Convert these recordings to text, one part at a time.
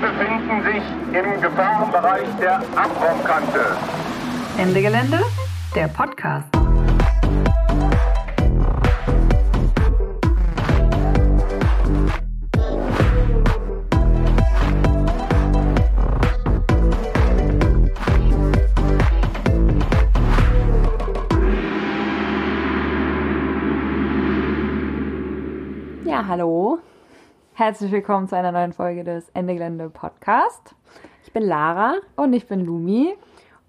Befinden sich im Gefahrenbereich der Abraumkante. Ende Gelände, der Podcast. Ja, hallo. Herzlich willkommen zu einer neuen Folge des Ende Gelände Podcast. Ich bin Lara Und ich bin Lumi.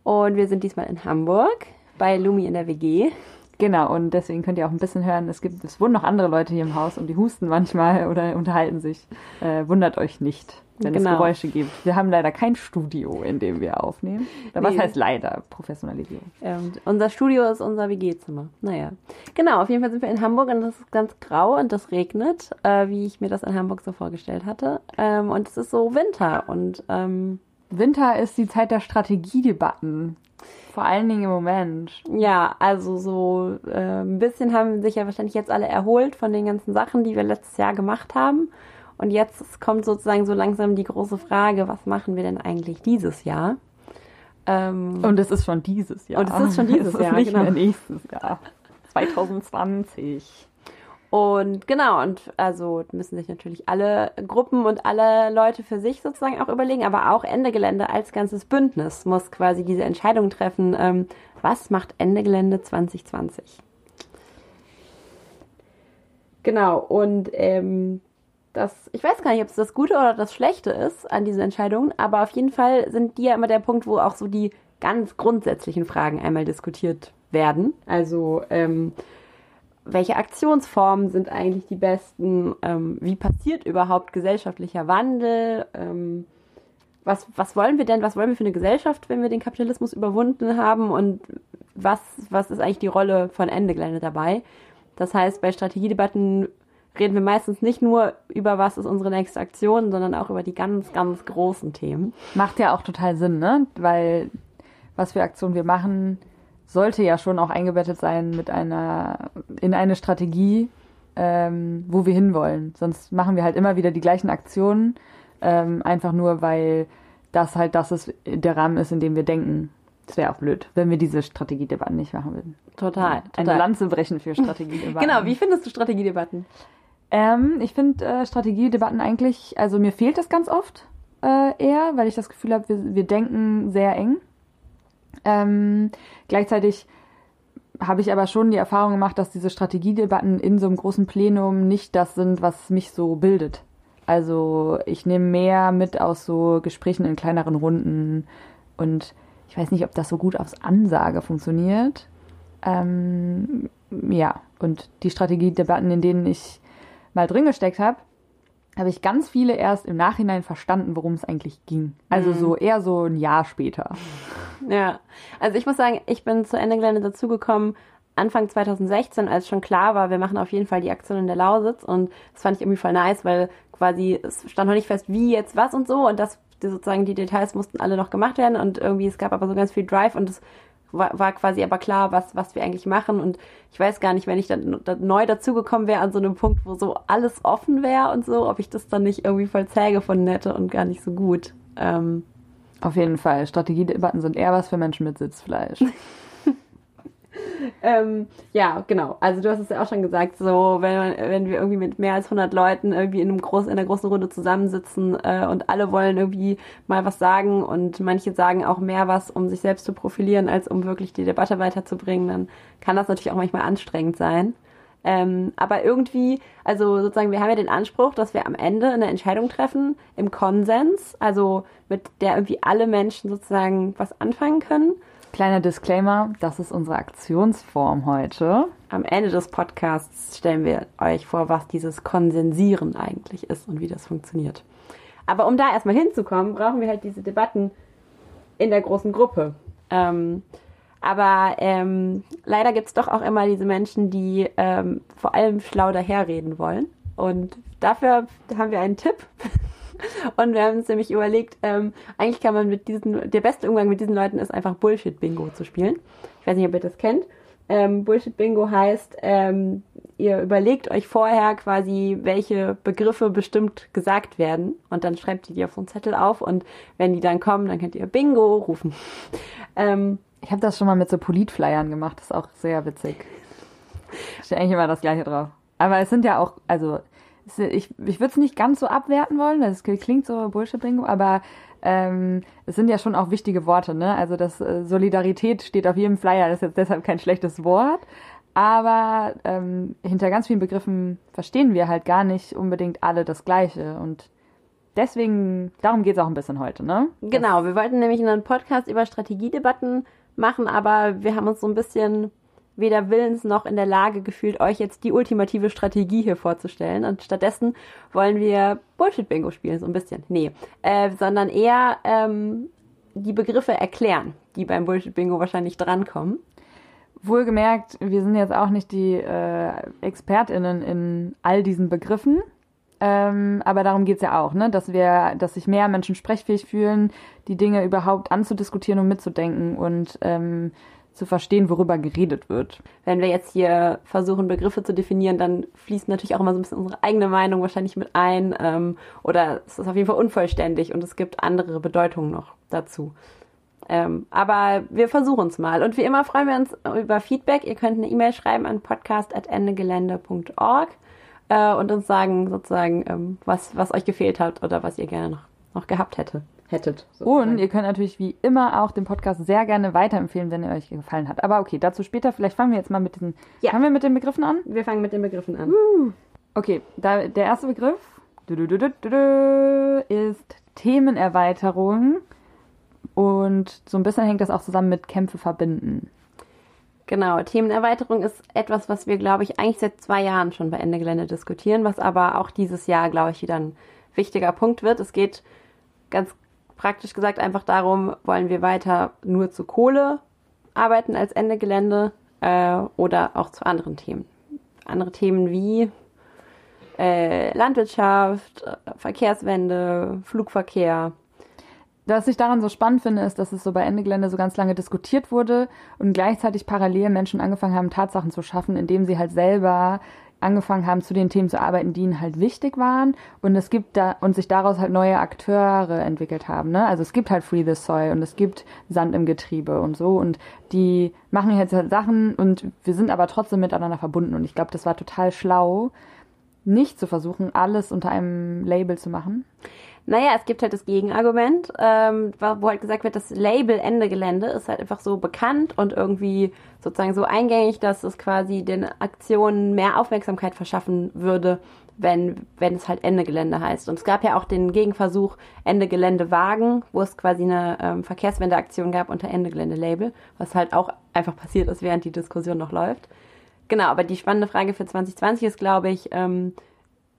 und wir sind diesmal in Hamburg bei Lumi in der WG. Genau, und deswegen könnt ihr auch ein bisschen hören, es gibt, es wohnen noch andere Leute hier im Haus und die husten manchmal oder unterhalten sich. Äh, wundert euch nicht, wenn Genau. es Geräusche gibt. Wir haben leider kein Studio, in dem wir aufnehmen. Oder Was Nee. heißt leider? Professionalisierung. Ähm, unser Studio ist unser WG-Zimmer. Naja. Genau, auf jeden Fall sind wir in Hamburg und es ist ganz grau und es regnet, äh, wie ich mir das in Hamburg so vorgestellt hatte. Ähm, und es ist so Winter und ähm, Winter ist die Zeit der Strategiedebatten. Vor allen Dingen im Moment. ja, also so äh, ein bisschen haben sich ja wahrscheinlich jetzt alle erholt von den ganzen Sachen, die wir letztes Jahr gemacht haben. Und jetzt kommt sozusagen so langsam die große Frage, was machen wir denn eigentlich dieses Jahr? Ähm, Und es ist schon dieses Jahr. Und es ist schon dieses es ist Jahr, nicht genau. mehr nächstes Jahr. 2020. Und genau, und also müssen sich natürlich alle Gruppen und alle Leute für sich sozusagen auch überlegen, aber auch Ende Gelände als ganzes Bündnis muss quasi diese Entscheidung treffen, ähm, was macht Ende Gelände 2020? Genau, und ähm, das, ich weiß gar nicht, ob es das Gute oder das Schlechte ist an diesen Entscheidungen, aber auf jeden Fall sind die ja immer der Punkt, wo auch so die ganz grundsätzlichen Fragen einmal diskutiert werden. Also, ähm, welche Aktionsformen sind eigentlich die besten? Ähm, wie passiert überhaupt gesellschaftlicher Wandel? Ähm, was, was wollen wir denn, was wollen wir für eine Gesellschaft, wenn wir den Kapitalismus überwunden haben? Und was, was ist eigentlich die Rolle von Ende dabei? Das heißt, bei Strategiedebatten reden wir meistens nicht nur über was ist unsere nächste Aktion, sondern auch über die ganz, ganz großen Themen. Macht ja auch total Sinn, ne? Weil was für Aktionen wir machen, sollte ja schon auch eingebettet sein mit einer in eine Strategie, ähm, wo wir hinwollen. Sonst machen wir halt immer wieder die gleichen Aktionen, ähm, einfach nur weil das halt das ist, der Rahmen ist, in dem wir denken. Das wäre auch blöd, wenn wir diese Strategiedebatten nicht machen würden. Total. Eine total. Lanze brechen für Strategiedebatten. Genau, wie findest du Strategiedebatten? Ähm, ich finde äh, Strategiedebatten eigentlich, also mir fehlt das ganz oft äh, eher, weil ich das Gefühl habe, wir, wir denken sehr eng. Ähm, gleichzeitig habe ich aber schon die Erfahrung gemacht, dass diese Strategiedebatten in so einem großen Plenum nicht das sind, was mich so bildet. Also ich nehme mehr mit aus so Gesprächen in kleineren Runden und ich weiß nicht, ob das so gut aufs Ansage funktioniert. Ähm, ja, und die Strategiedebatten, in denen ich mal drin gesteckt habe, habe ich ganz viele erst im Nachhinein verstanden, worum es eigentlich ging. Also so eher so ein Jahr später. Ja, also ich muss sagen, ich bin zu Ende Gelände dazugekommen Anfang 2016, als schon klar war, wir machen auf jeden Fall die Aktion in der Lausitz. Und das fand ich irgendwie voll nice, weil quasi es stand noch nicht fest, wie jetzt was und so. Und das die sozusagen die Details mussten alle noch gemacht werden. Und irgendwie es gab aber so ganz viel Drive. Und es war, war quasi aber klar, was was wir eigentlich machen und ich weiß gar nicht, wenn ich dann, dann neu dazugekommen wäre an so einem Punkt, wo so alles offen wäre und so, ob ich das dann nicht irgendwie voll zäh gefunden hätte und gar nicht so gut. Ähm, Auf jeden Fall. Strategiedebatten sind eher was für Menschen mit Sitzfleisch. Ähm, ja, genau. Also du hast es ja auch schon gesagt, so wenn, wenn wir irgendwie mit mehr als 100 Leuten irgendwie in, einem groß, in einer großen Runde zusammensitzen äh, und alle wollen irgendwie mal was sagen und manche sagen auch mehr was, um sich selbst zu profilieren, als um wirklich die Debatte weiterzubringen, dann kann das natürlich auch manchmal anstrengend sein. Ähm, aber irgendwie, also sozusagen, wir haben ja den Anspruch, dass wir am Ende eine Entscheidung treffen im Konsens, also mit der irgendwie alle Menschen sozusagen was anfangen können. Kleiner Disclaimer, das ist unsere Aktionsform heute. Am Ende des Podcasts stellen wir euch vor, was dieses Konsensieren eigentlich ist und wie das funktioniert. Aber um da erstmal hinzukommen, brauchen wir halt diese Debatten in der großen Gruppe. Ähm, aber ähm, leider gibt es doch auch immer diese Menschen, die ähm, vor allem schlau daherreden wollen. Und dafür haben wir einen Tipp. Und wir haben uns nämlich überlegt, ähm, eigentlich kann man mit diesen, der beste Umgang mit diesen Leuten ist einfach Bullshit-Bingo zu spielen. Ich weiß nicht, ob ihr das kennt. Ähm, Bullshit Bingo heißt, ähm, ihr überlegt euch vorher quasi, welche Begriffe bestimmt gesagt werden und dann schreibt ihr die auf so einen Zettel auf und wenn die dann kommen, dann könnt ihr Bingo rufen. Ähm, Ich habe das schon mal mit so Politflyern gemacht, das ist auch sehr witzig. Steht eigentlich immer das gleiche drauf. Aber es sind ja auch, also ich, ich würde es nicht ganz so abwerten wollen, das klingt so Bullshit-Bingo, aber ähm, es sind ja schon auch wichtige Worte, ne? Also das äh, Solidarität steht auf jedem Flyer, das ist jetzt deshalb kein schlechtes Wort. Aber ähm, hinter ganz vielen Begriffen verstehen wir halt gar nicht unbedingt alle das Gleiche. Und deswegen, darum geht es auch ein bisschen heute, ne? Genau, wir wollten nämlich einen Podcast über Strategiedebatten machen, aber wir haben uns so ein bisschen weder willens noch in der Lage gefühlt, euch jetzt die ultimative Strategie hier vorzustellen. Und stattdessen wollen wir Bullshit-Bingo spielen, so ein bisschen. Nee, äh, sondern eher ähm, die Begriffe erklären, die beim Bullshit-Bingo wahrscheinlich drankommen. Wohlgemerkt, wir sind jetzt auch nicht die äh, ExpertInnen in all diesen Begriffen. Ähm, aber darum geht's ja auch, ne? dass wir, dass sich mehr Menschen sprechfähig fühlen, die Dinge überhaupt anzudiskutieren und mitzudenken und ähm, zu verstehen, worüber geredet wird. Wenn wir jetzt hier versuchen, Begriffe zu definieren, dann fließt natürlich auch immer so ein bisschen unsere eigene Meinung wahrscheinlich mit ein. Ähm, oder es ist auf jeden Fall unvollständig und es gibt andere Bedeutungen noch dazu. Ähm, aber wir versuchen es mal. Und wie immer freuen wir uns über Feedback. Ihr könnt eine E-Mail schreiben an podcast.endegelände.org äh, und uns sagen sozusagen, ähm, was, was euch gefehlt hat oder was ihr gerne noch, noch gehabt hätte, hättet. sozusagen. Und ihr könnt natürlich wie immer auch den Podcast sehr gerne weiterempfehlen, wenn er euch gefallen hat. Aber okay, dazu später. Vielleicht fangen wir jetzt mal mit diesen. Ja. Fangen wir mit den Begriffen an? wir fangen mit den Begriffen an. Okay, da, der erste Begriff ist Themenerweiterung. Und so ein bisschen hängt das auch zusammen mit Kämpfe verbinden. Genau, Themenerweiterung ist etwas, was wir, glaube ich, eigentlich seit zwei Jahren schon bei Ende Gelände diskutieren, was aber auch dieses Jahr, glaube ich, wieder ein wichtiger Punkt wird. Es geht ganz praktisch gesagt einfach darum, wollen wir weiter nur zu Kohle arbeiten als Ende Gelände äh, oder auch zu anderen Themen. Andere Themen wie äh, Landwirtschaft, äh, Verkehrswende, Flugverkehr. Was ich daran so spannend finde, ist, dass es so bei Ende Gelände so ganz lange diskutiert wurde und gleichzeitig parallel Menschen angefangen haben, Tatsachen zu schaffen, indem sie halt selber angefangen haben, zu den Themen zu arbeiten, die ihnen halt wichtig waren und es gibt da und sich daraus halt neue Akteure entwickelt haben. Ne? Also es gibt halt Free the Soil und es gibt Sand im Getriebe und so und die machen jetzt halt Sachen und wir sind aber trotzdem miteinander verbunden und ich glaube, das war total schlau, nicht zu versuchen, alles unter einem Label zu machen. Naja, es gibt halt das Gegenargument, ähm, wo halt gesagt wird, das Label Ende Gelände ist halt einfach so bekannt und irgendwie sozusagen so eingängig, dass es quasi den Aktionen mehr Aufmerksamkeit verschaffen würde, wenn, wenn es halt Ende Gelände heißt. Und es gab ja auch den Gegenversuch Ende Gelände Wagen, wo es quasi eine ähm, Verkehrswendeaktion gab unter Ende Gelände Label, was halt auch einfach passiert ist, während die Diskussion noch läuft. Genau, aber die spannende Frage für 2020 ist, glaube ich, ähm,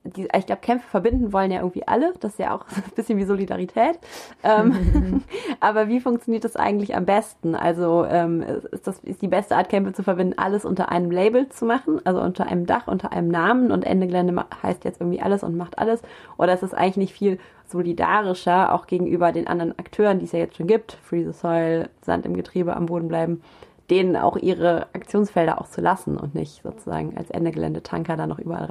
die, ich glaube, Kämpfe verbinden wollen ja irgendwie alle. Das ist ja auch ein bisschen wie Solidarität. Ähm, aber wie funktioniert das eigentlich am besten? Also ähm, ist das ist die beste Art, Kämpfe zu verbinden, alles unter einem Label zu machen, also unter einem Dach, unter einem Namen und Ende Gelände heißt jetzt irgendwie alles und macht alles? Oder ist es eigentlich nicht viel solidarischer, auch gegenüber den anderen Akteuren, die es ja jetzt schon gibt, Free the Soil, Sand im Getriebe, am Boden bleiben, denen auch ihre Aktionsfelder auch zu lassen und nicht sozusagen als Ende Gelände Tanker da noch überall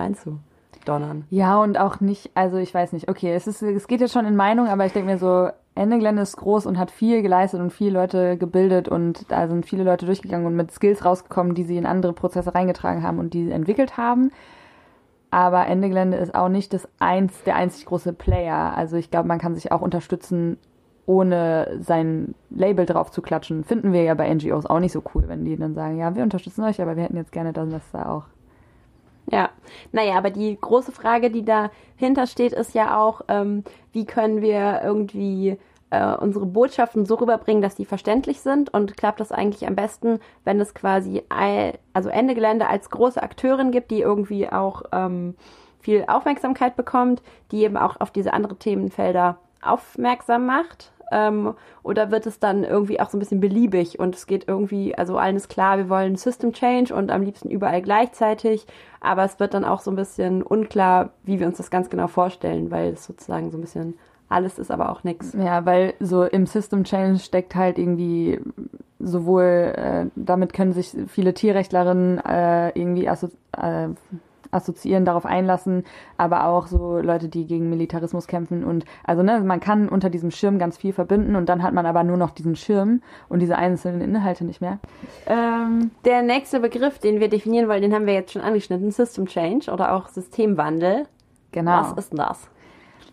reinzudonnern? Ja, und auch nicht, also ich weiß nicht, okay, es, ist, es geht jetzt schon in Meinung, aber ich denke mir so, Ende Gelände ist groß und hat viel geleistet und viele Leute gebildet und da sind viele Leute durchgegangen und mit Skills rausgekommen, die sie in andere Prozesse reingetragen haben und die sie entwickelt haben. Aber Ende Gelände ist auch nicht das eins, der einzig große Player. Also ich glaube, man kann sich auch unterstützen, ohne sein Label drauf zu klatschen. Finden wir ja bei NGOs auch nicht so cool, wenn die dann sagen, ja, wir unterstützen euch, aber wir hätten jetzt gerne das und das da auch. Ja, naja, aber die große Frage, die dahinter steht, ist ja auch, ähm, wie können wir irgendwie äh, unsere Botschaften so rüberbringen, dass die verständlich sind und klappt das eigentlich am besten, wenn es quasi ei- also Ende Gelände als große Akteurin gibt, die irgendwie auch ähm, viel Aufmerksamkeit bekommt, die eben auch auf diese anderen Themenfelder aufmerksam macht. Ähm, oder wird es dann irgendwie auch so ein bisschen beliebig und es geht irgendwie, also allen ist klar, wir wollen System Change und am liebsten überall gleichzeitig, aber es wird dann auch so ein bisschen unklar, wie wir uns das ganz genau vorstellen, weil es sozusagen so ein bisschen alles ist, aber auch nichts. Ja, weil so im System Change steckt halt irgendwie sowohl, äh, damit können sich viele Tierrechtlerinnen äh, irgendwie asso äh, assoziieren, darauf einlassen, aber auch so Leute, die gegen Militarismus kämpfen und also ne, man kann unter diesem Schirm ganz viel verbinden und dann hat man aber nur noch diesen Schirm und diese einzelnen Inhalte nicht mehr. Ähm, der nächste Begriff, den wir definieren wollen, den haben wir jetzt schon angeschnitten, System Change oder auch Systemwandel. Genau. Was ist denn das?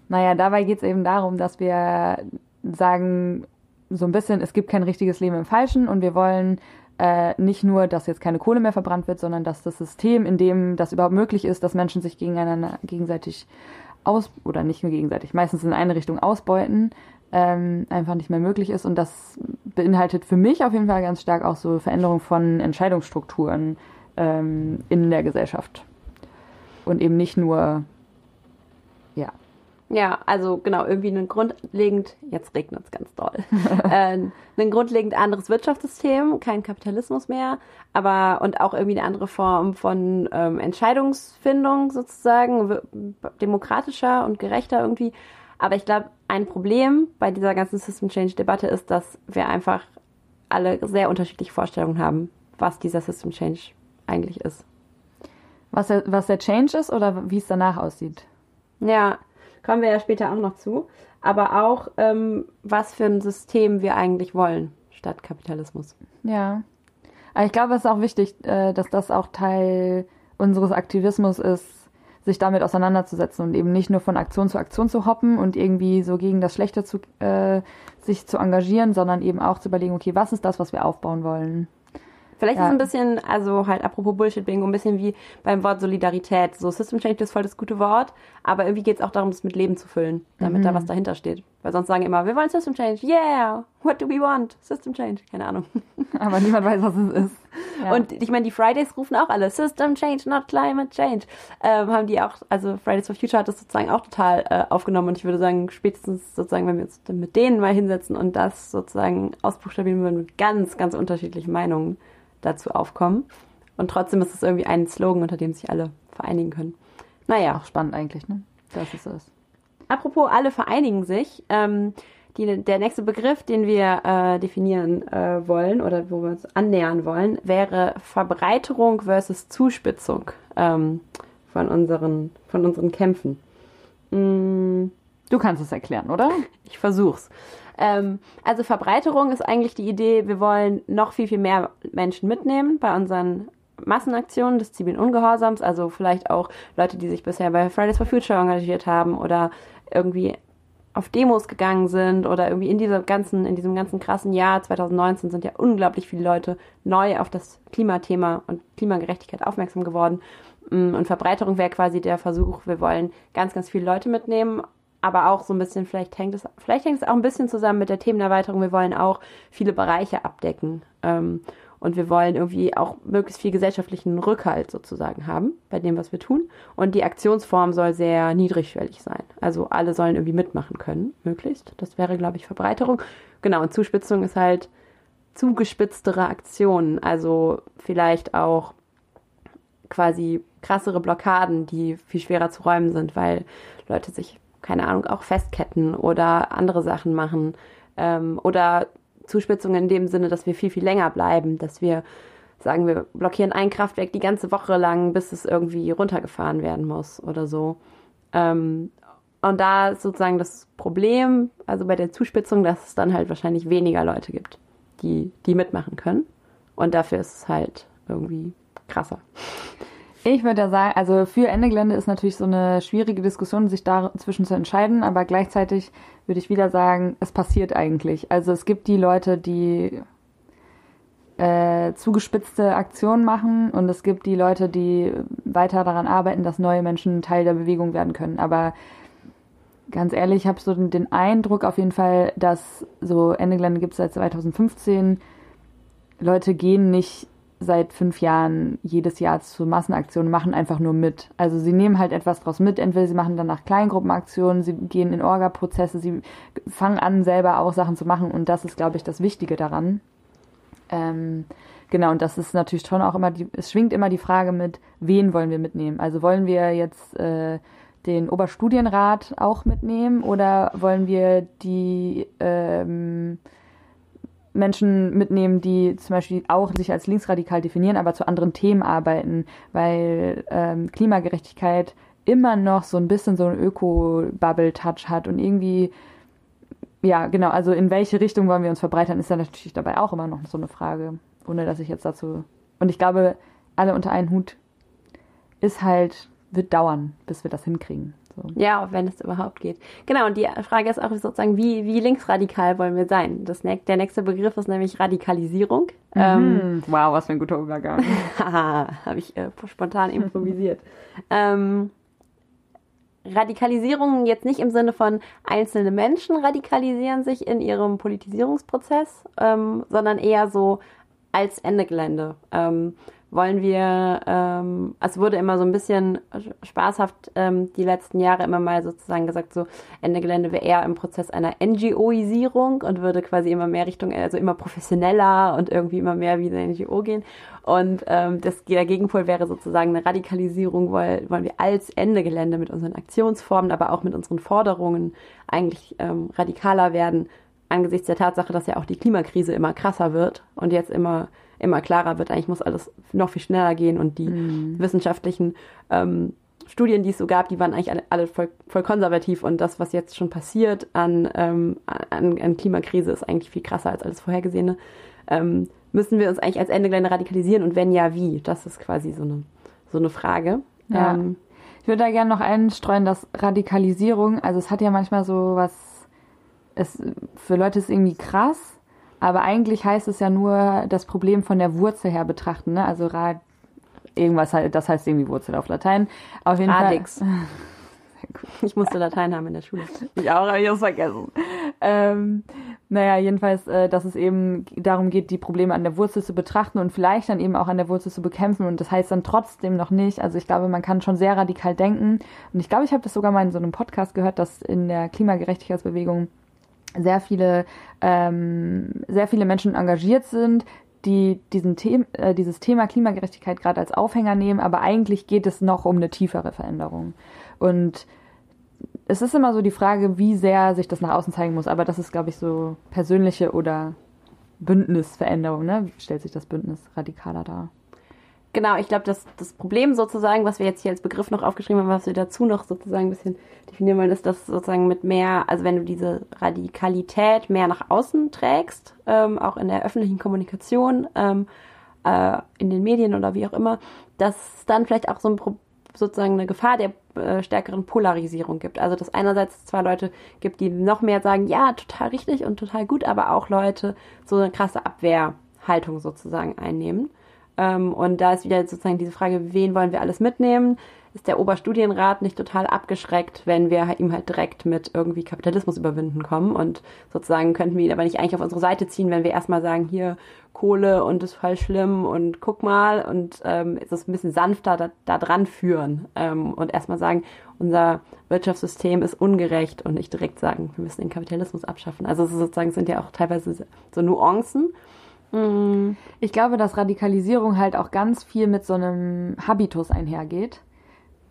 Naja, dabei geht es eben darum, dass wir sagen, so ein bisschen, es gibt kein richtiges Leben im Falschen und wir wollen äh, nicht nur, dass jetzt keine Kohle mehr verbrannt wird, sondern dass das System, in dem das überhaupt möglich ist, dass Menschen sich gegeneinander gegenseitig aus oder nicht nur gegenseitig, meistens in eine Richtung ausbeuten, ähm, einfach nicht mehr möglich ist. Und das beinhaltet für mich auf jeden Fall ganz stark auch so Veränderung von Entscheidungsstrukturen ähm, in der Gesellschaft. Und eben nicht nur, Ja, also genau, irgendwie ein grundlegend, jetzt regnet es ganz doll, äh, ein grundlegend anderes Wirtschaftssystem, kein Kapitalismus mehr, aber und auch irgendwie eine andere Form von ähm, Entscheidungsfindung sozusagen, demokratischer und gerechter irgendwie. Aber ich glaube, ein Problem bei dieser ganzen System Change Debatte ist, dass wir einfach alle sehr unterschiedliche Vorstellungen haben, was dieser System Change eigentlich ist. was der, was der Change ist oder wie es danach aussieht. Ja, kommen wir ja später auch noch zu. Aber auch, ähm, was für ein System wir eigentlich wollen statt Kapitalismus. Ja. Aber ich glaube, es ist auch wichtig, äh, dass das auch Teil unseres Aktivismus ist, sich damit auseinanderzusetzen und eben nicht nur von Aktion zu Aktion zu hoppen und irgendwie so gegen das Schlechte zu, äh, sich zu engagieren, sondern eben auch zu überlegen, okay, was ist das, was wir aufbauen wollen? Vielleicht Ja. ist es ein bisschen, also halt apropos Bullshit-Bingo, ein bisschen wie beim Wort Solidarität. So System Change ist voll das gute Wort, aber irgendwie geht es auch darum, es mit Leben zu füllen, damit da was dahinter steht. Weil sonst sagen immer, wir wollen System Change. Yeah, what do we want? System Change. Keine Ahnung. Aber niemand weiß, was es ist. Ja. Und ich meine, die Fridays rufen auch alle System Change, not Climate Change. Ähm, haben die auch, also Fridays for Future hat das sozusagen auch total äh, aufgenommen. Und ich würde sagen, spätestens sozusagen, wenn wir uns mit denen mal hinsetzen und das sozusagen ausbuchstabieren würden, mit ganz, ganz unterschiedlichen Meinungen dazu aufkommen. Und trotzdem ist es irgendwie ein Slogan, unter dem sich alle vereinigen können. Naja, auch spannend eigentlich, ne? Es so ist. apropos alle vereinigen sich. Ähm, die, der nächste Begriff, den wir äh, definieren äh, wollen oder wo wir uns annähern wollen, wäre Verbreiterung versus Zuspitzung ähm, von, unseren, von unseren Kämpfen. Mm, Du kannst es erklären, oder? ich versuch's. Ähm, also Verbreiterung ist eigentlich die Idee, wir wollen noch viel, viel mehr Menschen mitnehmen bei unseren Massenaktionen des zivilen Ungehorsams, also vielleicht auch Leute, die sich bisher bei Fridays for Future engagiert haben oder irgendwie auf Demos gegangen sind oder irgendwie in dieser ganzen, in diesem ganzen krassen Jahr 2019 sind ja unglaublich viele Leute neu auf das Klimathema und Klimagerechtigkeit aufmerksam geworden. Mm, Und Verbreiterung wäre quasi der Versuch, wir wollen ganz, ganz viele Leute mitnehmen, aber auch so ein bisschen, vielleicht hängt es, vielleicht hängt es auch ein bisschen zusammen mit der Themenerweiterung. Wir wollen auch viele Bereiche abdecken. Ähm, und wir wollen irgendwie auch möglichst viel gesellschaftlichen Rückhalt sozusagen haben bei dem, was wir tun. Und die Aktionsform soll sehr niedrigschwellig sein. Also alle sollen irgendwie mitmachen können, möglichst. Das wäre, glaube ich, Verbreiterung. Genau, und Zuspitzung ist halt zugespitztere Aktionen. Also vielleicht auch quasi krassere Blockaden, die viel schwerer zu räumen sind, weil Leute sich, keine Ahnung, auch festketten oder andere Sachen machen. Ähm, oder Zuspitzung in dem Sinne, dass wir viel, viel länger bleiben, dass wir sagen, wir blockieren ein Kraftwerk die ganze Woche lang, bis es irgendwie runtergefahren werden muss oder so. Ähm, und da ist sozusagen das Problem, also bei der Zuspitzung, dass es dann halt wahrscheinlich weniger Leute gibt, die, die mitmachen können. Und dafür ist es halt irgendwie krasser. Ich würde ja sagen, also für Ende Gelände ist natürlich so eine schwierige Diskussion, sich dazwischen zu entscheiden, aber gleichzeitig würde ich wieder sagen, es passiert eigentlich. Also es gibt die Leute, die äh, zugespitzte Aktionen machen und es gibt die Leute, die weiter daran arbeiten, dass neue Menschen Teil der Bewegung werden können. Aber ganz ehrlich, ich habe so den, Eindruck auf jeden Fall, dass so Ende Gelände gibt es seit 2015. Leute gehen nicht seit fünf Jahren jedes Jahr zu Massenaktionen, machen einfach nur mit. Also sie nehmen halt etwas draus mit. Entweder sie machen danach Kleingruppenaktionen, sie gehen in Orga-Prozesse, sie fangen an, selber auch Sachen zu machen. Und das ist, glaube ich, das Wichtige daran. Ähm, genau, und das ist natürlich schon auch immer, die, es schwingt immer die Frage mit, wen wollen wir mitnehmen? Also wollen wir jetzt äh, den Oberstudienrat auch mitnehmen oder wollen wir die ähm, Menschen mitnehmen, die zum Beispiel auch sich als linksradikal definieren, aber zu anderen Themen arbeiten, weil ähm, Klimagerechtigkeit immer noch so ein bisschen so einen Öko-Bubble-Touch hat und irgendwie, ja, genau, also in welche Richtung wollen wir uns verbreitern, ist dann natürlich dabei auch immer noch so eine Frage, ohne dass ich jetzt dazu. Und ich glaube, alle unter einen Hut ist halt, wird dauern, bis wir das hinkriegen. So. Ja, wenn es überhaupt geht. Genau, und die Frage ist auch sozusagen, wie, wie linksradikal wollen wir sein? Das, der nächste Begriff ist nämlich Radikalisierung. Ähm, Mhm. Wow, was für ein guter Übergang. Habe ich äh, spontan improvisiert. ähm, Radikalisierung jetzt nicht im Sinne von einzelne Menschen radikalisieren sich in ihrem Politisierungsprozess, ähm, sondern eher so als Ende Gelände. Ähm, wollen wir, ähm, es wurde immer so ein bisschen spaßhaft ähm, die letzten Jahre immer mal sozusagen gesagt, so Ende Gelände wäre eher im Prozess einer NGOisierung und würde quasi immer mehr Richtung, also immer professioneller und irgendwie immer mehr wie eine NGO gehen. Und ähm, das, der Gegenpol wäre sozusagen eine Radikalisierung, weil, wollen wir als Ende Gelände mit unseren Aktionsformen, aber auch mit unseren Forderungen eigentlich ähm, radikaler werden, angesichts der Tatsache, dass ja auch die Klimakrise immer krasser wird und jetzt immer immer klarer wird, eigentlich muss alles noch viel schneller gehen und die wissenschaftlichen ähm, Studien, die es so gab, die waren eigentlich alle, alle voll, voll konservativ und das, was jetzt schon passiert an, ähm, an, an Klimakrise, ist eigentlich viel krasser als alles Vorhergesehene. Ähm, müssen wir uns eigentlich als Ende Gelände radikalisieren und wenn ja, wie? Das ist quasi so eine, so eine Frage. Ja. Ähm, Ich würde da gerne noch einstreuen, dass Radikalisierung, also es hat ja manchmal so was, es, für Leute ist irgendwie krass, aber eigentlich heißt es ja nur das Problem von der Wurzel her betrachten, ne? Also Rad, irgendwas, das heißt irgendwie Wurzel auf Latein. Auf jeden Radix. Fall. ich musste Latein haben in der Schule. Ich auch, habe ich es vergessen. Ähm, naja, jedenfalls, äh, dass es eben darum geht, die Probleme an der Wurzel zu betrachten und vielleicht dann eben auch an der Wurzel zu bekämpfen. Und das heißt dann trotzdem noch nicht. Also ich glaube, man kann schon sehr radikal denken. Und ich glaube, ich habe das sogar mal in so einem Podcast gehört, dass in der Klimagerechtigkeitsbewegung sehr viele, ähm, sehr viele Menschen engagiert sind, die diesen The äh, dieses Thema Klimagerechtigkeit gerade als Aufhänger nehmen, aber eigentlich geht es noch um eine tiefere Veränderung. Und es ist immer so die Frage, wie sehr sich das nach außen zeigen muss, aber das ist, glaube ich, so persönliche oder Bündnisveränderung, ne? Wie stellt sich das Bündnis radikaler dar? Genau, ich glaube, das, das Problem sozusagen, was wir jetzt hier als Begriff noch aufgeschrieben haben, was wir dazu noch sozusagen ein bisschen definieren wollen, ist, dass sozusagen mit mehr, also wenn du diese Radikalität mehr nach außen trägst, ähm, auch in der öffentlichen Kommunikation, ähm, äh, in den Medien oder wie auch immer, dass dann vielleicht auch so ein Pro sozusagen eine Gefahr der äh, stärkeren Polarisierung gibt. Also dass einerseits zwar Leute gibt, die noch mehr sagen, ja, total richtig und total gut, aber auch Leute so eine krasse Abwehrhaltung sozusagen einnehmen. Ähm, und da ist wieder sozusagen diese Frage, wen wollen wir alles mitnehmen? Ist der Oberstudienrat nicht total abgeschreckt, wenn wir halt ihm halt direkt mit irgendwie Kapitalismus überwinden kommen? Und sozusagen könnten wir ihn aber nicht eigentlich auf unsere Seite ziehen, wenn wir erstmal sagen, hier Kohle und ist voll schlimm und guck mal und ähm, es ist ein bisschen sanfter da, da dran führen ähm, und erstmal sagen, unser Wirtschaftssystem ist ungerecht und nicht direkt sagen, wir müssen den Kapitalismus abschaffen. Also es sozusagen sind ja auch teilweise so Nuancen. Ich glaube, dass Radikalisierung halt auch ganz viel mit so einem Habitus einhergeht,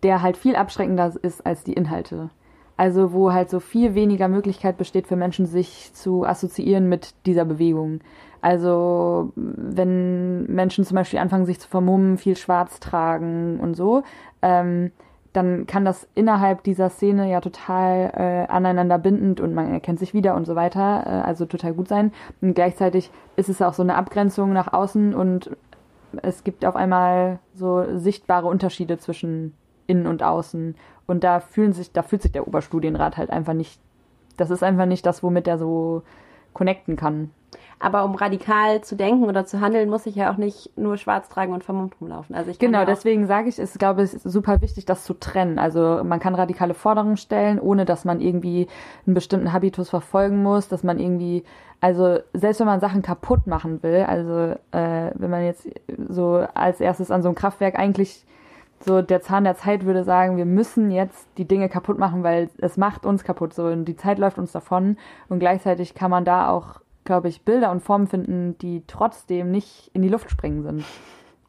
der halt viel abschreckender ist als die Inhalte. Also wo halt so viel weniger Möglichkeit besteht für Menschen, sich zu assoziieren mit dieser Bewegung. Also wenn Menschen zum Beispiel anfangen, sich zu vermummen, viel Schwarz tragen und so, ähm, dann kann das innerhalb dieser Szene ja total äh, aneinander bindend und man erkennt sich wieder und so weiter, äh, also total gut sein. Und gleichzeitig ist es auch so eine Abgrenzung nach außen und es gibt auf einmal so sichtbare Unterschiede zwischen innen und außen. Und da fühlen sich, da fühlt sich der Oberstudienrat halt einfach nicht, das ist einfach nicht das, womit er so connecten kann. Aber um radikal zu denken oder zu handeln, muss ich ja auch nicht nur schwarz tragen und vermummt rumlaufen. Also ich Genau, ja deswegen sage ich, es glaube ich, ist super wichtig, das zu trennen. Also man kann radikale Forderungen stellen, ohne dass man irgendwie einen bestimmten Habitus verfolgen muss, dass man irgendwie, also selbst wenn man Sachen kaputt machen will, also äh, wenn man jetzt so als erstes an so ein Kraftwerk eigentlich so der Zahn der Zeit würde sagen, wir müssen jetzt die Dinge kaputt machen, weil es macht uns kaputt so und die Zeit läuft uns davon und gleichzeitig kann man da auch, glaube ich, Bilder und Formen finden, die trotzdem nicht in die Luft springen sind.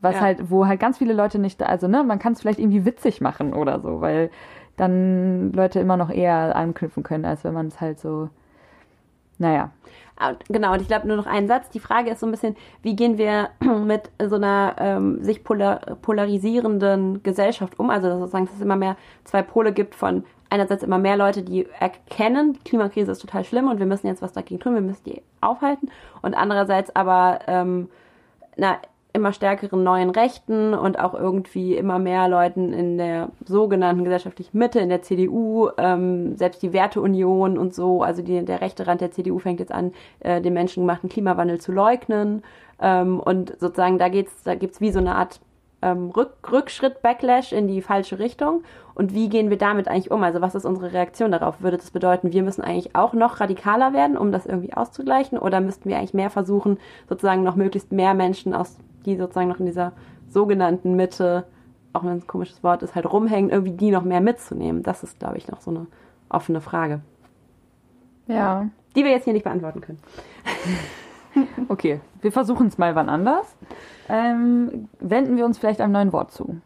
Was Ja. halt, wo halt ganz viele Leute nicht, also ne, man kann es vielleicht irgendwie witzig machen oder so, weil dann Leute immer noch eher anknüpfen können, als wenn man es halt so Naja. Genau, und ich glaube nur noch einen Satz. Die Frage ist so ein bisschen, wie gehen wir mit so einer ähm, sich polar polarisierenden Gesellschaft um? Also sozusagen, dass es immer mehr zwei Pole gibt von einerseits immer mehr Leute, die erkennen, die Klimakrise ist total schlimm und wir müssen jetzt was dagegen tun, wir müssen die aufhalten. Und andererseits aber ähm, na, immer stärkeren neuen Rechten und auch irgendwie immer mehr Leuten in der sogenannten gesellschaftlichen Mitte, in der CDU, ähm, selbst die Werteunion und so, also die, der rechte Rand der CDU fängt jetzt an, äh, den menschengemachten Klimawandel zu leugnen. Ähm, und sozusagen da geht's, da gibt's wie so eine Art ähm, Rück, Rückschritt, Backlash in die falsche Richtung. Und wie gehen wir damit eigentlich um? Also was ist unsere Reaktion darauf? Würde das bedeuten, wir müssen eigentlich auch noch radikaler werden, um das irgendwie auszugleichen? Oder müssten wir eigentlich mehr versuchen, sozusagen noch möglichst mehr Menschen aus, die sozusagen noch in dieser sogenannten Mitte, auch wenn es ein komisches Wort ist, halt rumhängen, irgendwie die noch mehr mitzunehmen? Das ist, glaube ich, noch so eine offene Frage, Ja. die wir jetzt hier nicht beantworten können. Okay, wir versuchen es mal wann anders. Ähm, wenden wir uns vielleicht einem neuen Wort zu.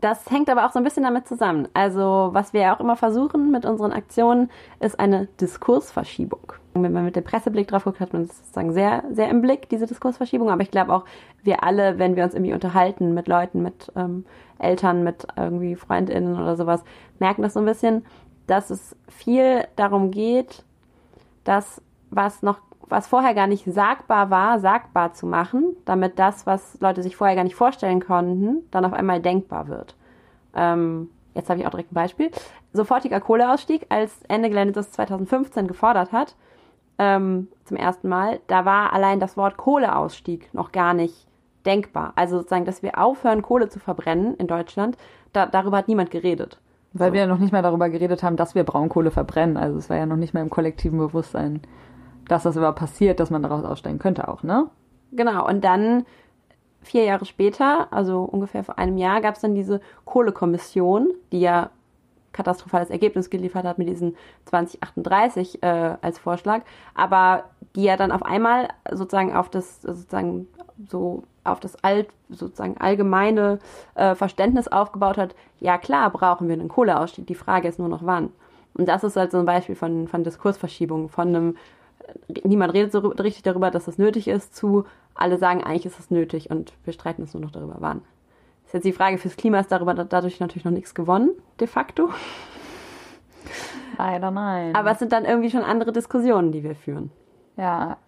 Das hängt aber auch so ein bisschen damit zusammen. Also, was wir ja auch immer versuchen mit unseren Aktionen, ist eine Diskursverschiebung. Wenn man mit dem Presseblick drauf guckt, hat man das sozusagen sehr, sehr im Blick, diese Diskursverschiebung. Aber ich glaube auch, wir alle, wenn wir uns irgendwie unterhalten mit Leuten, mit ähm, Eltern, mit irgendwie FreundInnen oder sowas, merken das so ein bisschen, dass es viel darum geht, das, was noch was vorher gar nicht sagbar war, sagbar zu machen, damit das, was Leute sich vorher gar nicht vorstellen konnten, dann auf einmal denkbar wird. Ähm, jetzt habe ich auch direkt ein Beispiel. Sofortiger Kohleausstieg, als Ende Gelände das 2015 gefordert hat, ähm, zum ersten Mal, da war allein das Wort Kohleausstieg noch gar nicht denkbar. Also sozusagen, dass wir aufhören, Kohle zu verbrennen in Deutschland, da, darüber hat niemand geredet. Weil So. wir ja noch nicht mal darüber geredet haben, dass wir Braunkohle verbrennen. Also es war ja noch nicht mal im kollektiven Bewusstsein, dass das überhaupt passiert, dass man daraus aussteigen könnte auch, ne? Genau, und dann vier Jahre später, also ungefähr vor einem Jahr, gab es dann diese Kohlekommission, die ja katastrophales Ergebnis geliefert hat mit diesen 2038 äh, als Vorschlag, aber die ja dann auf einmal sozusagen auf das sozusagen so auf das alt sozusagen allgemeine äh, Verständnis aufgebaut hat. Ja klar, brauchen wir einen Kohleausstieg. Die Frage ist nur noch wann. Und das ist halt so ein Beispiel von von Diskursverschiebung, von einem niemand redet so richtig darüber, dass das nötig ist, zu alle sagen, eigentlich ist es nötig und wir streiten uns nur noch darüber, wann. Ist jetzt die Frage fürs Klima ist darüber dadurch natürlich noch nichts gewonnen, de facto. Leider nein. Aber es sind dann irgendwie schon andere Diskussionen, die wir führen. Ja.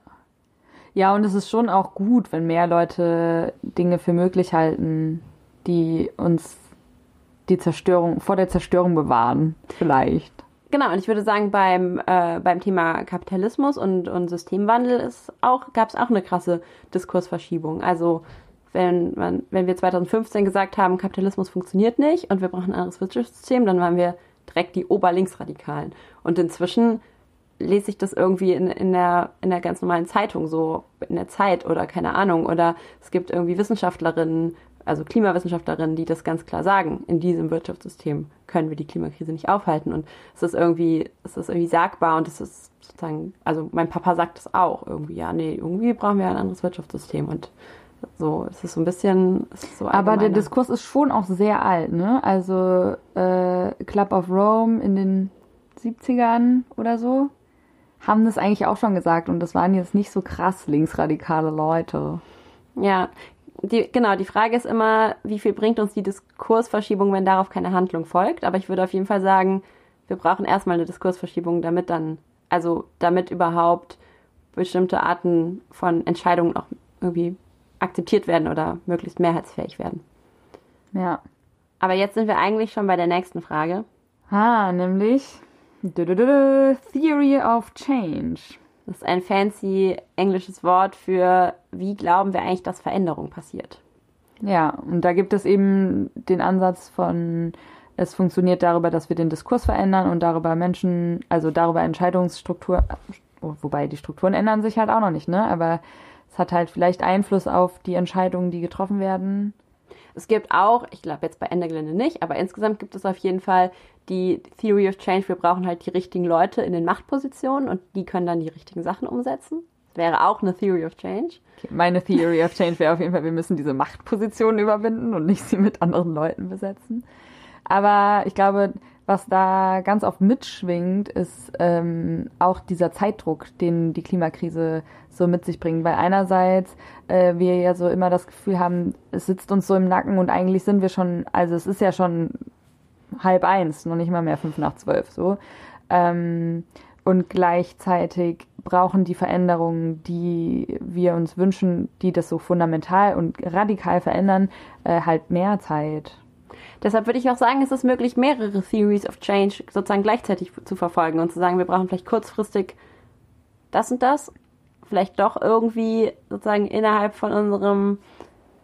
Ja, und es ist schon auch gut, wenn mehr Leute Dinge für möglich halten, die uns die Zerstörung, vor der Zerstörung bewahren, vielleicht. Genau, und ich würde sagen, beim, äh, beim Thema Kapitalismus und, und Systemwandel ist auch, gab es auch eine krasse Diskursverschiebung. Also wenn, man, wenn wir 2015 gesagt haben, Kapitalismus funktioniert nicht und wir brauchen ein anderes Wirtschaftssystem, dann waren wir direkt die Oberlinksradikalen. Und inzwischen lese ich das irgendwie in, in, der, in der ganz normalen Zeitung, so in der Zeit oder keine Ahnung. Oder es gibt irgendwie Wissenschaftlerinnen, also Klimawissenschaftlerinnen, die das ganz klar sagen, in diesem Wirtschaftssystem können wir die Klimakrise nicht aufhalten. Und es ist irgendwie, es ist irgendwie sagbar und es ist sozusagen, also mein Papa sagt es auch irgendwie, ja, nee, irgendwie brauchen wir ein anderes Wirtschaftssystem und so, es ist so ein bisschen, so Aber der. Diskurs ist schon auch sehr alt, ne? Also äh, Club of Rome in den 70ern oder so haben das eigentlich auch schon gesagt und das waren jetzt nicht so krass linksradikale Leute. Ja, die, genau, die Frage ist immer, wie viel bringt uns die Diskursverschiebung, wenn darauf keine Handlung folgt. Aber ich würde auf jeden Fall sagen, wir brauchen erstmal eine Diskursverschiebung, damit dann, also damit überhaupt bestimmte Arten von Entscheidungen auch irgendwie akzeptiert werden oder möglichst mehrheitsfähig werden. Ja. Aber jetzt sind wir eigentlich schon bei der nächsten Frage. Ah, nämlich Theory of Change. Das ist ein fancy englisches Wort für, wie glauben wir eigentlich, dass Veränderung passiert. Ja, und da gibt es eben den Ansatz von, es funktioniert darüber, dass wir den Diskurs verändern und darüber Menschen, also darüber Entscheidungsstruktur, wobei die Strukturen ändern sich halt auch noch nicht, ne? Aber es hat halt vielleicht Einfluss auf die Entscheidungen, die getroffen werden. Es gibt auch, ich glaube jetzt bei Ende Gelände nicht, aber insgesamt gibt es auf jeden Fall die Theory of Change. Wir brauchen halt die richtigen Leute in den Machtpositionen und die können dann die richtigen Sachen umsetzen. Das wäre auch eine Theory of Change. Okay, meine Theory of Change wäre auf jeden Fall, wir müssen diese Machtpositionen überwinden und nicht sie mit anderen Leuten besetzen. Aber ich glaube, was da ganz oft mitschwingt, ist ähm, auch dieser Zeitdruck, den die Klimakrise so mit sich bringt. Weil einerseits äh, wir ja so immer das Gefühl haben, es sitzt uns so im Nacken und eigentlich sind wir schon, also es ist ja schon halb eins, noch nicht mal mehr fünf nach zwölf so. Ähm, und gleichzeitig brauchen die Veränderungen, die wir uns wünschen, die das so fundamental und radikal verändern, äh, halt mehr Zeit. Deshalb würde ich auch sagen, es ist möglich, mehrere Theories of Change sozusagen gleichzeitig zu verfolgen und zu sagen, wir brauchen vielleicht kurzfristig das und das, vielleicht doch irgendwie sozusagen innerhalb von unserem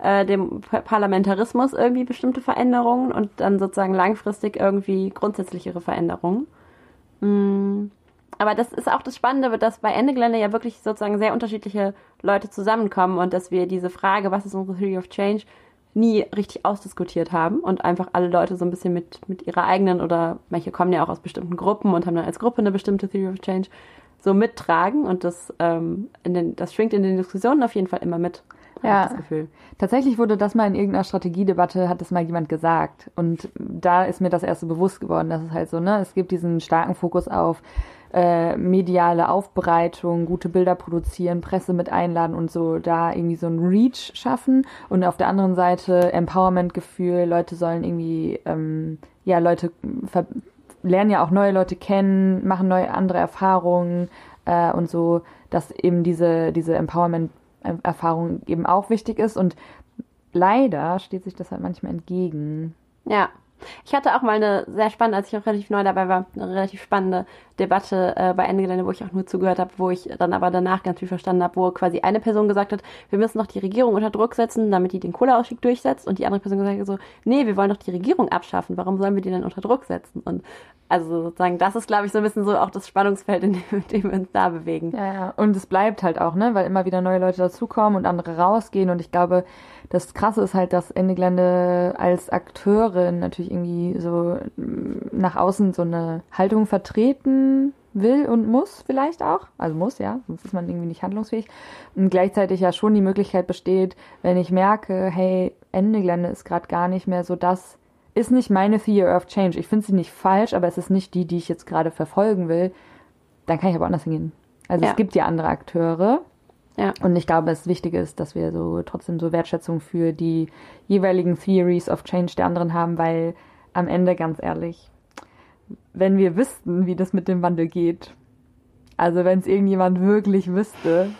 äh, dem Parlamentarismus irgendwie bestimmte Veränderungen und dann sozusagen langfristig irgendwie grundsätzlichere Veränderungen. Mm. Aber das ist auch das Spannende, dass bei Ende Gelände ja wirklich sozusagen sehr unterschiedliche Leute zusammenkommen und dass wir diese Frage, was ist unsere Theory of Change, nie richtig ausdiskutiert haben und einfach alle Leute so ein bisschen mit, mit ihrer eigenen oder manche kommen ja auch aus bestimmten Gruppen und haben dann als Gruppe eine bestimmte Theory of Change so mittragen und das, ähm, in den, das schwingt in den Diskussionen auf jeden Fall immer mit. Ja, das Gefühl. tatsächlich wurde das mal in irgendeiner Strategiedebatte, hat das mal jemand gesagt. Und da ist mir das erste bewusst geworden, dass es halt so, ne, es gibt diesen starken Fokus auf äh, mediale Aufbereitung, gute Bilder produzieren, Presse mit einladen und so da irgendwie so ein Reach schaffen. Und auf der anderen Seite Empowerment-Gefühl, Leute sollen irgendwie, ähm, ja, Leute lernen ja auch neue Leute kennen, machen neue andere Erfahrungen äh, und so, dass eben diese, diese Empowerment-Erfahrung eben auch wichtig ist. Und leider steht sich das halt manchmal entgegen. Ja, ich hatte auch mal eine sehr spannende, als ich noch relativ neu dabei war, eine relativ spannende Debatte äh, bei Ende Gelände, wo ich auch nur zugehört habe, wo ich dann aber danach ganz viel verstanden habe, wo quasi eine Person gesagt hat, wir müssen noch die Regierung unter Druck setzen, damit die den Kohleausstieg durchsetzt und die andere Person gesagt hat so, nee, wir wollen doch die Regierung abschaffen, warum sollen wir die denn unter Druck setzen? Und also sozusagen, das ist, glaube ich, so ein bisschen so auch das Spannungsfeld, in dem, in dem wir uns da bewegen. Ja, ja. Und es bleibt halt auch, ne, weil immer wieder neue Leute dazukommen und andere rausgehen und ich glaube, das Krasse ist halt, dass Ende Gelände als Akteurin natürlich irgendwie so nach außen so eine Haltung vertreten will und muss vielleicht auch. Also muss, ja, sonst ist man irgendwie nicht handlungsfähig. Und gleichzeitig ja schon die Möglichkeit besteht, wenn ich merke, hey, Ende Gelände ist gerade gar nicht mehr so das, ist nicht meine Theory of Change. Ich finde sie nicht falsch, aber es ist nicht die, die ich jetzt gerade verfolgen will. Dann kann ich aber anders hingehen. Also ja. es gibt ja andere Akteure, ja. Und ich glaube, das Wichtige ist, dass wir so trotzdem so Wertschätzung für die jeweiligen Theories of Change der anderen haben, weil am Ende, ganz ehrlich, wenn wir wüssten, wie das mit dem Wandel geht, also wenn es irgendjemand wirklich wüsste,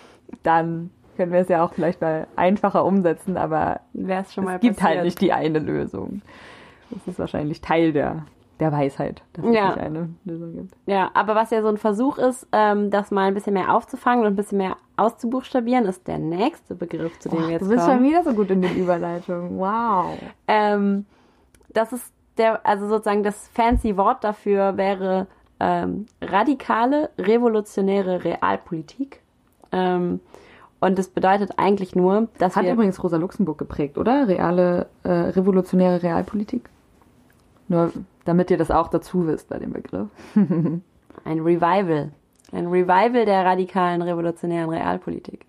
dann können wir es ja auch vielleicht mal einfacher umsetzen, aber es es gibt halt nicht die eine Lösung. Das ist wahrscheinlich Teil der der Weisheit, dass es ja. nicht eine Lösung gibt. Ja, aber was ja so ein Versuch ist, ähm, das mal ein bisschen mehr aufzufangen und ein bisschen mehr auszubuchstabieren, ist der nächste Begriff, zu dem oh, wir jetzt kommen. Du bist kommen. schon wieder so gut in den Überleitungen. Wow. Ähm, das ist der, also sozusagen das fancy Wort dafür wäre ähm, radikale, revolutionäre Realpolitik. Ähm, und das bedeutet eigentlich nur, dass Hat übrigens Rosa Luxemburg geprägt, oder? Reale, äh, revolutionäre Realpolitik? Nur damit ihr das auch dazu wisst bei dem Begriff. Ein Revival. Ein Revival der radikalen revolutionären Realpolitik.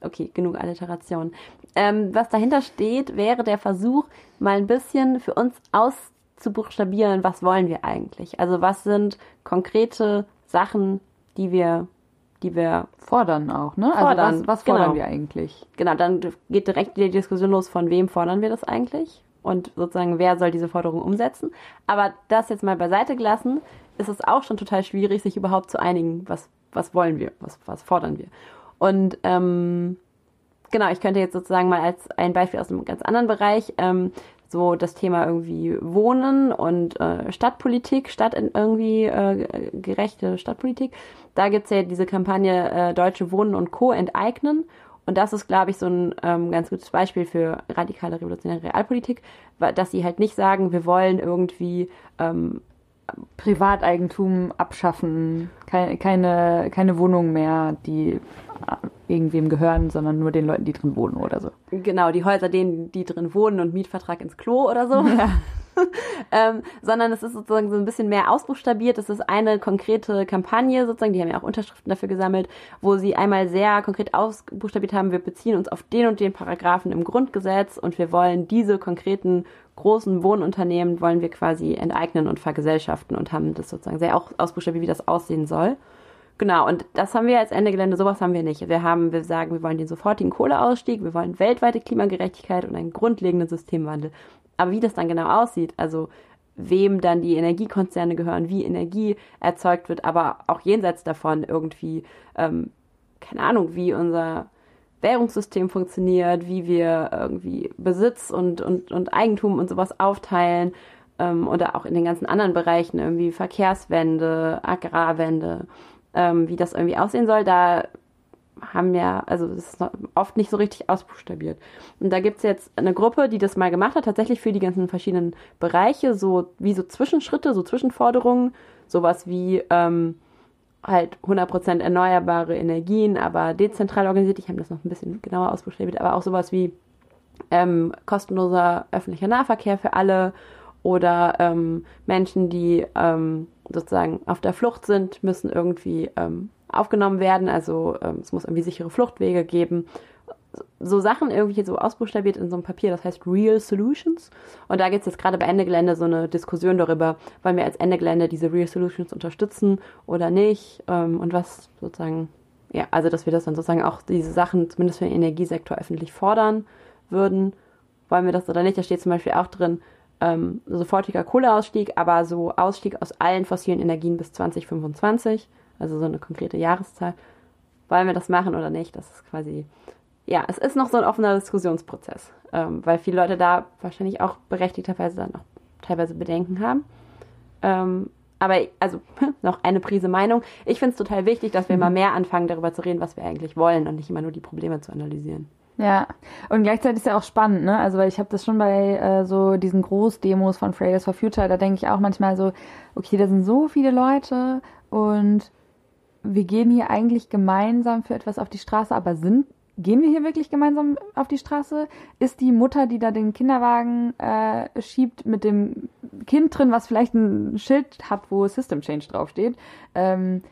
Okay, genug Alliteration. Ähm, was dahinter steht, wäre der Versuch, mal ein bisschen für uns auszubuchstabieren, was wollen wir eigentlich? Also was sind konkrete Sachen, die wir, die wir fordern auch, ne? Fordern. Also was, was fordern genau. wir eigentlich? Genau, dann geht direkt die Diskussion los, von wem fordern wir das eigentlich? und sozusagen, wer soll diese Forderung umsetzen. Aber das jetzt mal beiseite gelassen, ist es auch schon total schwierig, sich überhaupt zu einigen, was, was wollen wir, was, was fordern wir. Und ähm, genau, ich könnte jetzt sozusagen mal als ein Beispiel aus einem ganz anderen Bereich ähm, so das Thema irgendwie Wohnen und äh, Stadtpolitik, Stadt irgendwie äh, gerechte Stadtpolitik. Da gibt's ja diese Kampagne äh, Deutsche Wohnen und Co. enteignen. Und das ist, glaube ich, so ein ähm, ganz gutes Beispiel für radikale revolutionäre Realpolitik, dass sie halt nicht sagen, wir wollen irgendwie ähm, Privateigentum abschaffen, keine, keine, Wohnungen mehr, die irgendwem gehören, sondern nur den Leuten, die drin wohnen oder so. Genau, die Häuser, denen, die drin wohnen und Mietvertrag ins Klo oder so. Ja. ähm, sondern es ist sozusagen so ein bisschen mehr ausbuchstabiert. Es ist eine konkrete Kampagne sozusagen, die haben ja auch Unterschriften dafür gesammelt, wo sie einmal sehr konkret ausbuchstabiert haben, wir beziehen uns auf den und den Paragraphen im Grundgesetz und wir wollen diese konkreten großen Wohnunternehmen wollen wir quasi enteignen und vergesellschaften und haben das sozusagen sehr auch ausbuchstabiert, wie das aussehen soll. Genau, und das haben wir als Ende Gelände, sowas haben wir nicht. Wir haben, wir sagen, wir wollen den sofortigen Kohleausstieg, wir wollen weltweite Klimagerechtigkeit und einen grundlegenden Systemwandel. Aber wie das dann genau aussieht, also wem dann die Energiekonzerne gehören, wie Energie erzeugt wird, aber auch jenseits davon irgendwie, ähm, keine Ahnung, wie unser Währungssystem funktioniert, wie wir irgendwie Besitz und, und, und Eigentum und sowas aufteilen ähm, oder auch in den ganzen anderen Bereichen, irgendwie Verkehrswende, Agrarwende, ähm, wie das irgendwie aussehen soll, da haben ja, also das ist oft nicht so richtig ausbuchstabiert. Und da gibt's jetzt eine Gruppe, die das mal gemacht hat, tatsächlich für die ganzen verschiedenen Bereiche, so wie so Zwischenschritte, so Zwischenforderungen, sowas wie ähm, halt 100% erneuerbare Energien, aber dezentral organisiert. Ich habe das noch ein bisschen genauer ausbuchstabiert, aber auch sowas wie ähm, kostenloser öffentlicher Nahverkehr für alle oder ähm, Menschen, die ähm, sozusagen auf der Flucht sind, müssen irgendwie ähm, aufgenommen werden. Also ähm, es muss irgendwie sichere Fluchtwege geben. So Sachen irgendwie so ausbuchstabiert in so einem Papier, das heißt Real Solutions. Und da gibt es jetzt gerade bei Ende Gelände so eine Diskussion darüber, wollen wir als Ende Gelände diese Real Solutions unterstützen oder nicht ähm, und was sozusagen, ja, also dass wir das dann sozusagen auch diese Sachen zumindest für den Energiesektor öffentlich fordern würden. Wollen wir das oder nicht? Da steht zum Beispiel auch drin, ähm, sofortiger Kohleausstieg, aber so Ausstieg aus allen fossilen Energien bis 2025, also so eine konkrete Jahreszahl. Wollen wir das machen oder nicht? Das ist quasi, ja, es ist noch so ein offener Diskussionsprozess, ähm, weil viele Leute da wahrscheinlich auch berechtigterweise dann auch teilweise Bedenken haben. Ähm, aber also noch eine Prise Meinung. Ich finde es total wichtig, dass wir mhm. mal mehr anfangen, darüber zu reden, was wir eigentlich wollen und nicht immer nur die Probleme zu analysieren. Ja, und gleichzeitig ist ja auch spannend, ne? Also weil ich habe das schon bei äh, so diesen Großdemos von Fridays for Future, da denke ich auch manchmal so, okay, da sind so viele Leute und wir gehen hier eigentlich gemeinsam für etwas auf die Straße, aber sind gehen wir hier wirklich gemeinsam auf die Straße? Ist die Mutter, die da den Kinderwagen äh, schiebt, mit dem Kind drin, was vielleicht ein Schild hat, wo System Change draufsteht, ähm,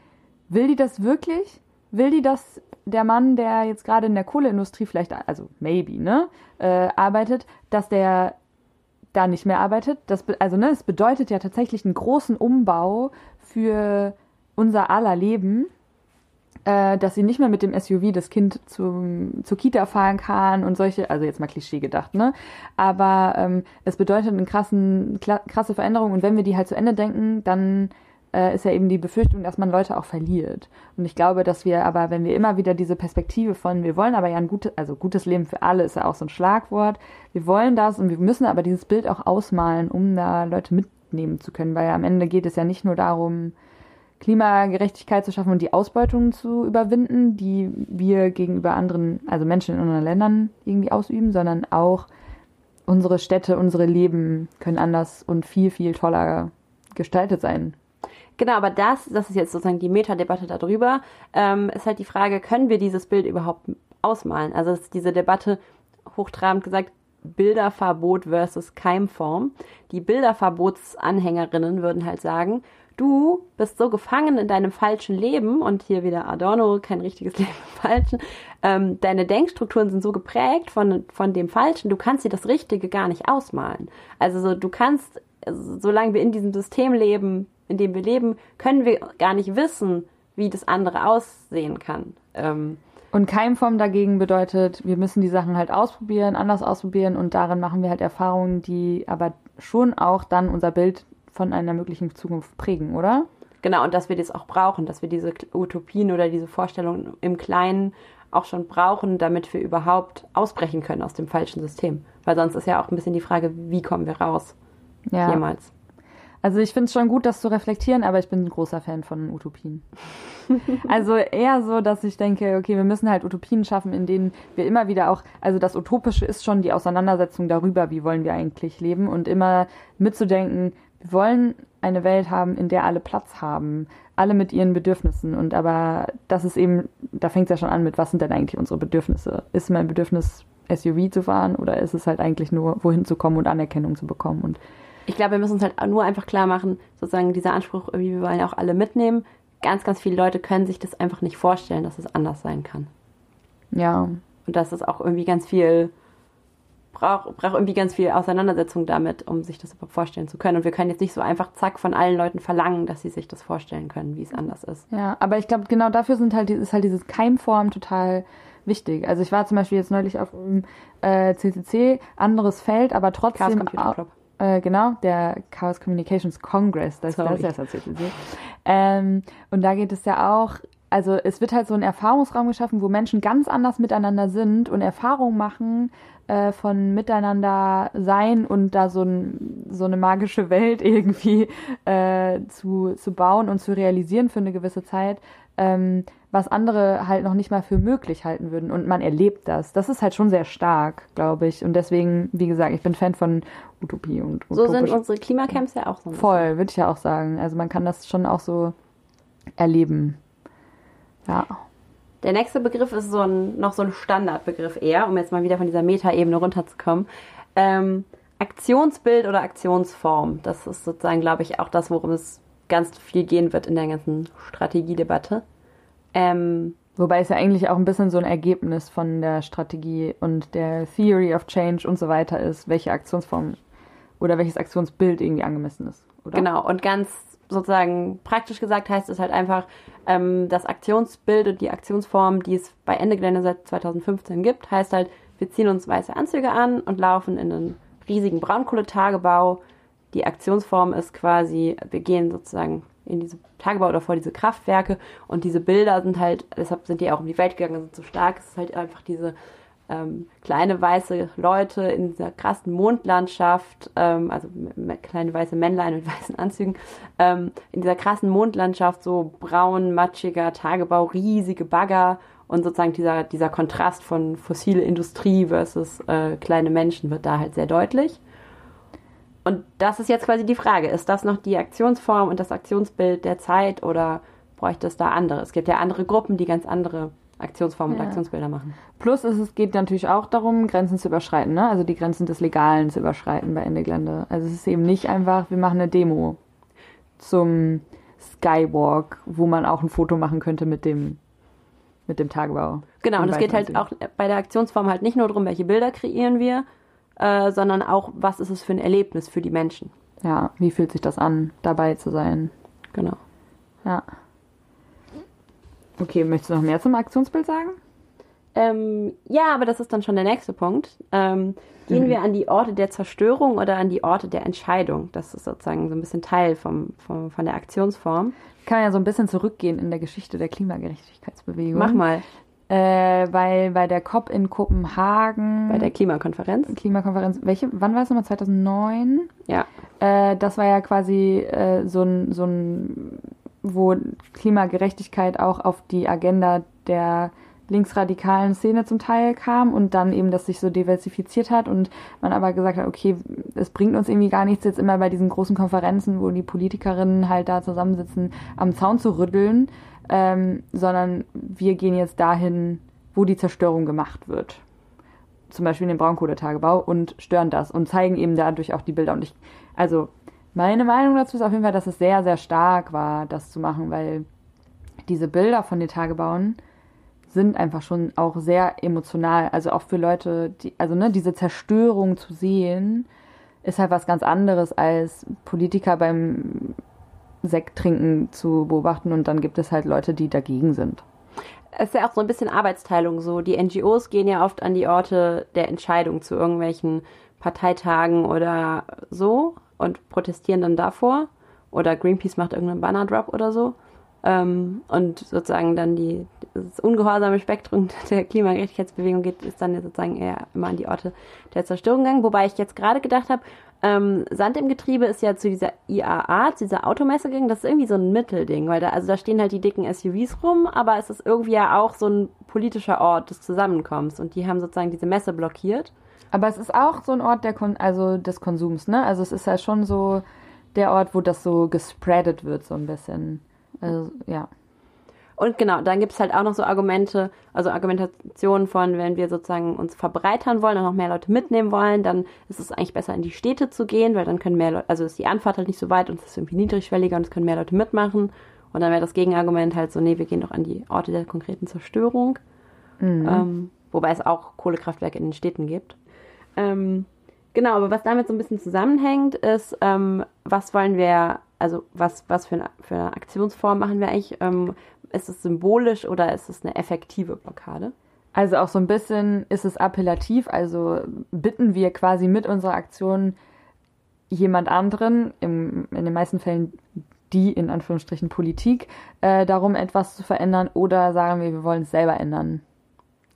will die das wirklich? Will die, dass der Mann, der jetzt gerade in der Kohleindustrie vielleicht, also maybe, ne, äh, arbeitet, dass der da nicht mehr arbeitet. Das, also, ne, es bedeutet ja tatsächlich einen großen Umbau für unser aller Leben, äh, dass sie nicht mehr mit dem SUV das Kind zum, zur Kita fahren kann und solche, also jetzt mal Klischee gedacht, ne? Aber ähm, es bedeutet eine krassen, krasse Veränderung und wenn wir die halt zu Ende denken, dann äh, ist ja eben die Befürchtung, dass man Leute auch verliert. Und ich glaube, dass wir aber, wenn wir immer wieder diese Perspektive von, wir wollen aber ja ein gutes, also gutes Leben für alle ist ja auch so ein Schlagwort. Wir wollen das und wir müssen aber dieses Bild auch ausmalen, um da Leute mitnehmen zu können, weil am Ende geht es ja nicht nur darum, Klimagerechtigkeit zu schaffen und die Ausbeutung zu überwinden, die wir gegenüber anderen, also Menschen in anderen Ländern irgendwie ausüben, sondern auch unsere Städte, unsere Leben können anders und viel, viel toller gestaltet sein. Genau, aber das, das ist jetzt sozusagen die Metadebatte darüber, ähm, ist halt die Frage, können wir dieses Bild überhaupt ausmalen? Also ist diese Debatte hochtrabend gesagt, Bilderverbot versus Keimform. Die Bilderverbotsanhängerinnen würden halt sagen, du bist so gefangen in deinem falschen Leben und hier wieder Adorno, kein richtiges Leben im Falschen. Ähm, deine Denkstrukturen sind so geprägt von, von dem Falschen, du kannst dir das Richtige gar nicht ausmalen. Also so, du kannst, solange wir in diesem System leben, in dem wir leben, können wir gar nicht wissen, wie das andere aussehen kann. Ähm, und Keimform dagegen bedeutet, wir müssen die Sachen halt ausprobieren, anders ausprobieren und darin machen wir halt Erfahrungen, die aber schon auch dann unser Bild von einer möglichen Zukunft prägen, oder? Genau, und dass wir das auch brauchen, dass wir diese Utopien oder diese Vorstellungen im Kleinen auch schon brauchen, damit wir überhaupt ausbrechen können aus dem falschen System. Weil sonst ist ja auch ein bisschen die Frage, wie kommen wir raus? Ja. Jemals. Also ich finde es schon gut, das zu reflektieren, aber ich bin ein großer Fan von Utopien. also eher so, dass ich denke, okay, wir müssen halt Utopien schaffen, in denen wir immer wieder auch, also das Utopische ist schon die Auseinandersetzung darüber, wie wollen wir eigentlich leben und immer mitzudenken, wir wollen eine Welt haben, in der alle Platz haben, alle mit ihren Bedürfnissen und aber das ist eben, da fängt es ja schon an mit, was sind denn eigentlich unsere Bedürfnisse? Ist mein Bedürfnis SUV zu fahren oder ist es halt eigentlich nur, wohin zu kommen und Anerkennung zu bekommen und ich glaube, wir müssen uns halt nur einfach klar machen, sozusagen dieser Anspruch, wir wollen ja auch alle mitnehmen. Ganz, ganz viele Leute können sich das einfach nicht vorstellen, dass es anders sein kann. Ja. Und dass es auch irgendwie ganz viel braucht braucht irgendwie ganz viel Auseinandersetzung damit, um sich das überhaupt vorstellen zu können. Und wir können jetzt nicht so einfach zack von allen Leuten verlangen, dass sie sich das vorstellen können, wie es anders ist. Ja, aber ich glaube, genau dafür sind halt, ist halt dieses Keimform total wichtig. Also ich war zum Beispiel jetzt neulich auf dem äh, CCC, anderes Feld, aber Chaos trotzdem Computer au- Club. Äh, genau, der Chaos Communications Congress, das, das Sorry. ist ja das CCC. Ähm, und da geht es ja auch, also es wird halt so ein Erfahrungsraum geschaffen, wo Menschen ganz anders miteinander sind und Erfahrungen machen äh, von miteinander sein und da so, ein, so eine magische Welt irgendwie äh, zu, zu bauen und zu realisieren für eine gewisse Zeit, ähm, was andere halt noch nicht mal für möglich halten würden. Und man erlebt das. Das ist halt schon sehr stark, glaube ich. Und deswegen, wie gesagt, ich bin Fan von Utopie und So sind unsere Klimacamps ja auch so. Voll, würde ich ja auch sagen. Also man kann das schon auch so erleben. Ja. Der nächste Begriff ist so ein, noch so ein Standardbegriff eher, um jetzt mal wieder von dieser Metaebene runterzukommen. Ähm, Aktionsbild oder Aktionsform. Das ist sozusagen, glaube ich, auch das, worum es ganz viel gehen wird in der ganzen Strategiedebatte. Ähm, Wobei es ja eigentlich auch ein bisschen so ein Ergebnis von der Strategie und der Theory of Change und so weiter ist, welche Aktionsform oder welches Aktionsbild irgendwie angemessen ist. Oder? Genau, und ganz sozusagen praktisch gesagt heißt es halt einfach, ähm, das Aktionsbild und die Aktionsform, die es bei Ende Gelände seit 2015 gibt, heißt halt, wir ziehen uns weiße Anzüge an und laufen in einen riesigen Braunkohletagebau. Die Aktionsform ist quasi, wir gehen sozusagen in diese Tagebau oder vor diese Kraftwerke und diese Bilder sind halt, deshalb sind die auch um die Welt gegangen, sind so stark, es ist halt einfach diese ähm, kleine weiße Leute in dieser krassen Mondlandschaft, ähm, also kleine weiße Männlein mit weißen Anzügen, ähm, in dieser krassen Mondlandschaft, so braun, matschiger Tagebau, riesige Bagger und sozusagen dieser, dieser Kontrast von fossile Industrie versus äh, kleine Menschen wird da halt sehr deutlich. Und das ist jetzt quasi die Frage, ist das noch die Aktionsform und das Aktionsbild der Zeit oder bräuchte es da andere? Es gibt ja andere Gruppen, die ganz andere Aktionsformen und Ja. Aktionsbilder machen. Plus es geht natürlich auch darum, Grenzen zu überschreiten, ne? also die Grenzen des Legalen zu überschreiten bei Ende Gelände. Also es ist eben nicht einfach, wir machen eine Demo zum Skywalk, wo man auch ein Foto machen könnte mit dem, mit dem Tagebau. Genau, und es geht halt auch bei der Aktionsform halt nicht nur darum, welche Bilder kreieren wir, äh, sondern auch, was ist es für ein Erlebnis für die Menschen. Ja, wie fühlt sich das an, dabei zu sein? Genau. Ja. Okay, möchtest du noch mehr zum Aktionsbild sagen? Ähm, ja, aber das ist dann schon der nächste Punkt. Ähm, gehen wir an die Orte der Zerstörung oder an die Orte der Entscheidung? Das ist sozusagen so ein bisschen Teil vom, vom, von der Aktionsform. Kann man ja so ein bisschen zurückgehen in der Geschichte der Klimagerechtigkeitsbewegung. Mach mal Äh, weil bei der COP in Kopenhagen, bei der Klimakonferenz. Klimakonferenz, welche, wann war es nochmal? 2009? Ja, Äh, das war ja quasi äh, so ein, so ein, wo Klimagerechtigkeit auch auf die Agenda der linksradikalen Szene zum Teil kam und dann eben das sich so diversifiziert hat und man aber gesagt hat, okay, es bringt uns irgendwie gar nichts, jetzt immer bei diesen großen Konferenzen, wo die Politikerinnen halt da zusammensitzen, am Zaun zu rütteln, ähm, sondern wir gehen jetzt dahin, wo die Zerstörung gemacht wird zum Beispiel in den Braunkohletagebau und stören das und zeigen eben dadurch auch die Bilder. Und ich, also meine Meinung dazu ist auf jeden Fall, dass es sehr, sehr stark war, das zu machen, weil diese Bilder von den Tagebauen sind einfach schon auch sehr emotional. Also auch für Leute, die, also ne, diese Zerstörung zu sehen, ist halt was ganz anderes als Politiker beim Sekt trinken zu beobachten und dann gibt es halt Leute, die dagegen sind. es ist ja auch so ein bisschen Arbeitsteilung so. Die NGOs gehen ja oft an die Orte der Entscheidung zu irgendwelchen Parteitagen oder so und protestieren dann davor. Oder Greenpeace macht irgendeinen Banner-Drop oder so. Ähm, und sozusagen dann die, das ungehorsame Spektrum der Klimagerechtigkeitsbewegung geht, ist dann sozusagen eher immer an die Orte der Zerstörung gegangen. Wobei ich jetzt gerade gedacht habe, ähm, Sand im Getriebe ist ja zu dieser IAA, zu dieser Automesse gegangen. Das ist irgendwie so ein Mittelding, weil da, also da stehen halt die dicken SUVs rum, aber es ist irgendwie ja auch so ein politischer Ort des Zusammenkommens und die haben sozusagen diese Messe blockiert. Aber es ist auch so ein Ort der Kon also des Konsums, ne? Also es ist ja schon so der Ort, wo das so gespreadet wird, so ein bisschen. Also, ja. Und genau, dann gibt es halt auch noch so Argumente, also Argumentationen von, wenn wir sozusagen uns verbreitern wollen und noch mehr Leute mitnehmen wollen, dann ist es eigentlich besser in die Städte zu gehen, weil dann können mehr Leute, also ist die Anfahrt halt nicht so weit und es ist irgendwie niedrigschwelliger und es können mehr Leute mitmachen. Und dann wäre das Gegenargument halt so, nee, wir gehen doch an die Orte der konkreten Zerstörung. Ähm, wobei es auch Kohlekraftwerke in den Städten gibt. Ähm, genau, aber was damit so ein bisschen zusammenhängt, ist, ähm, was wollen wir, also was, was für, eine, für eine Aktionsform machen wir eigentlich? Ähm, ist es symbolisch oder ist es eine effektive Blockade? Also auch so ein bisschen ist es appellativ, also bitten wir quasi mit unserer Aktion jemand anderen, im, in den meisten Fällen die in Anführungsstrichen Politik, äh, darum etwas zu verändern oder sagen wir, wir wollen es selber ändern.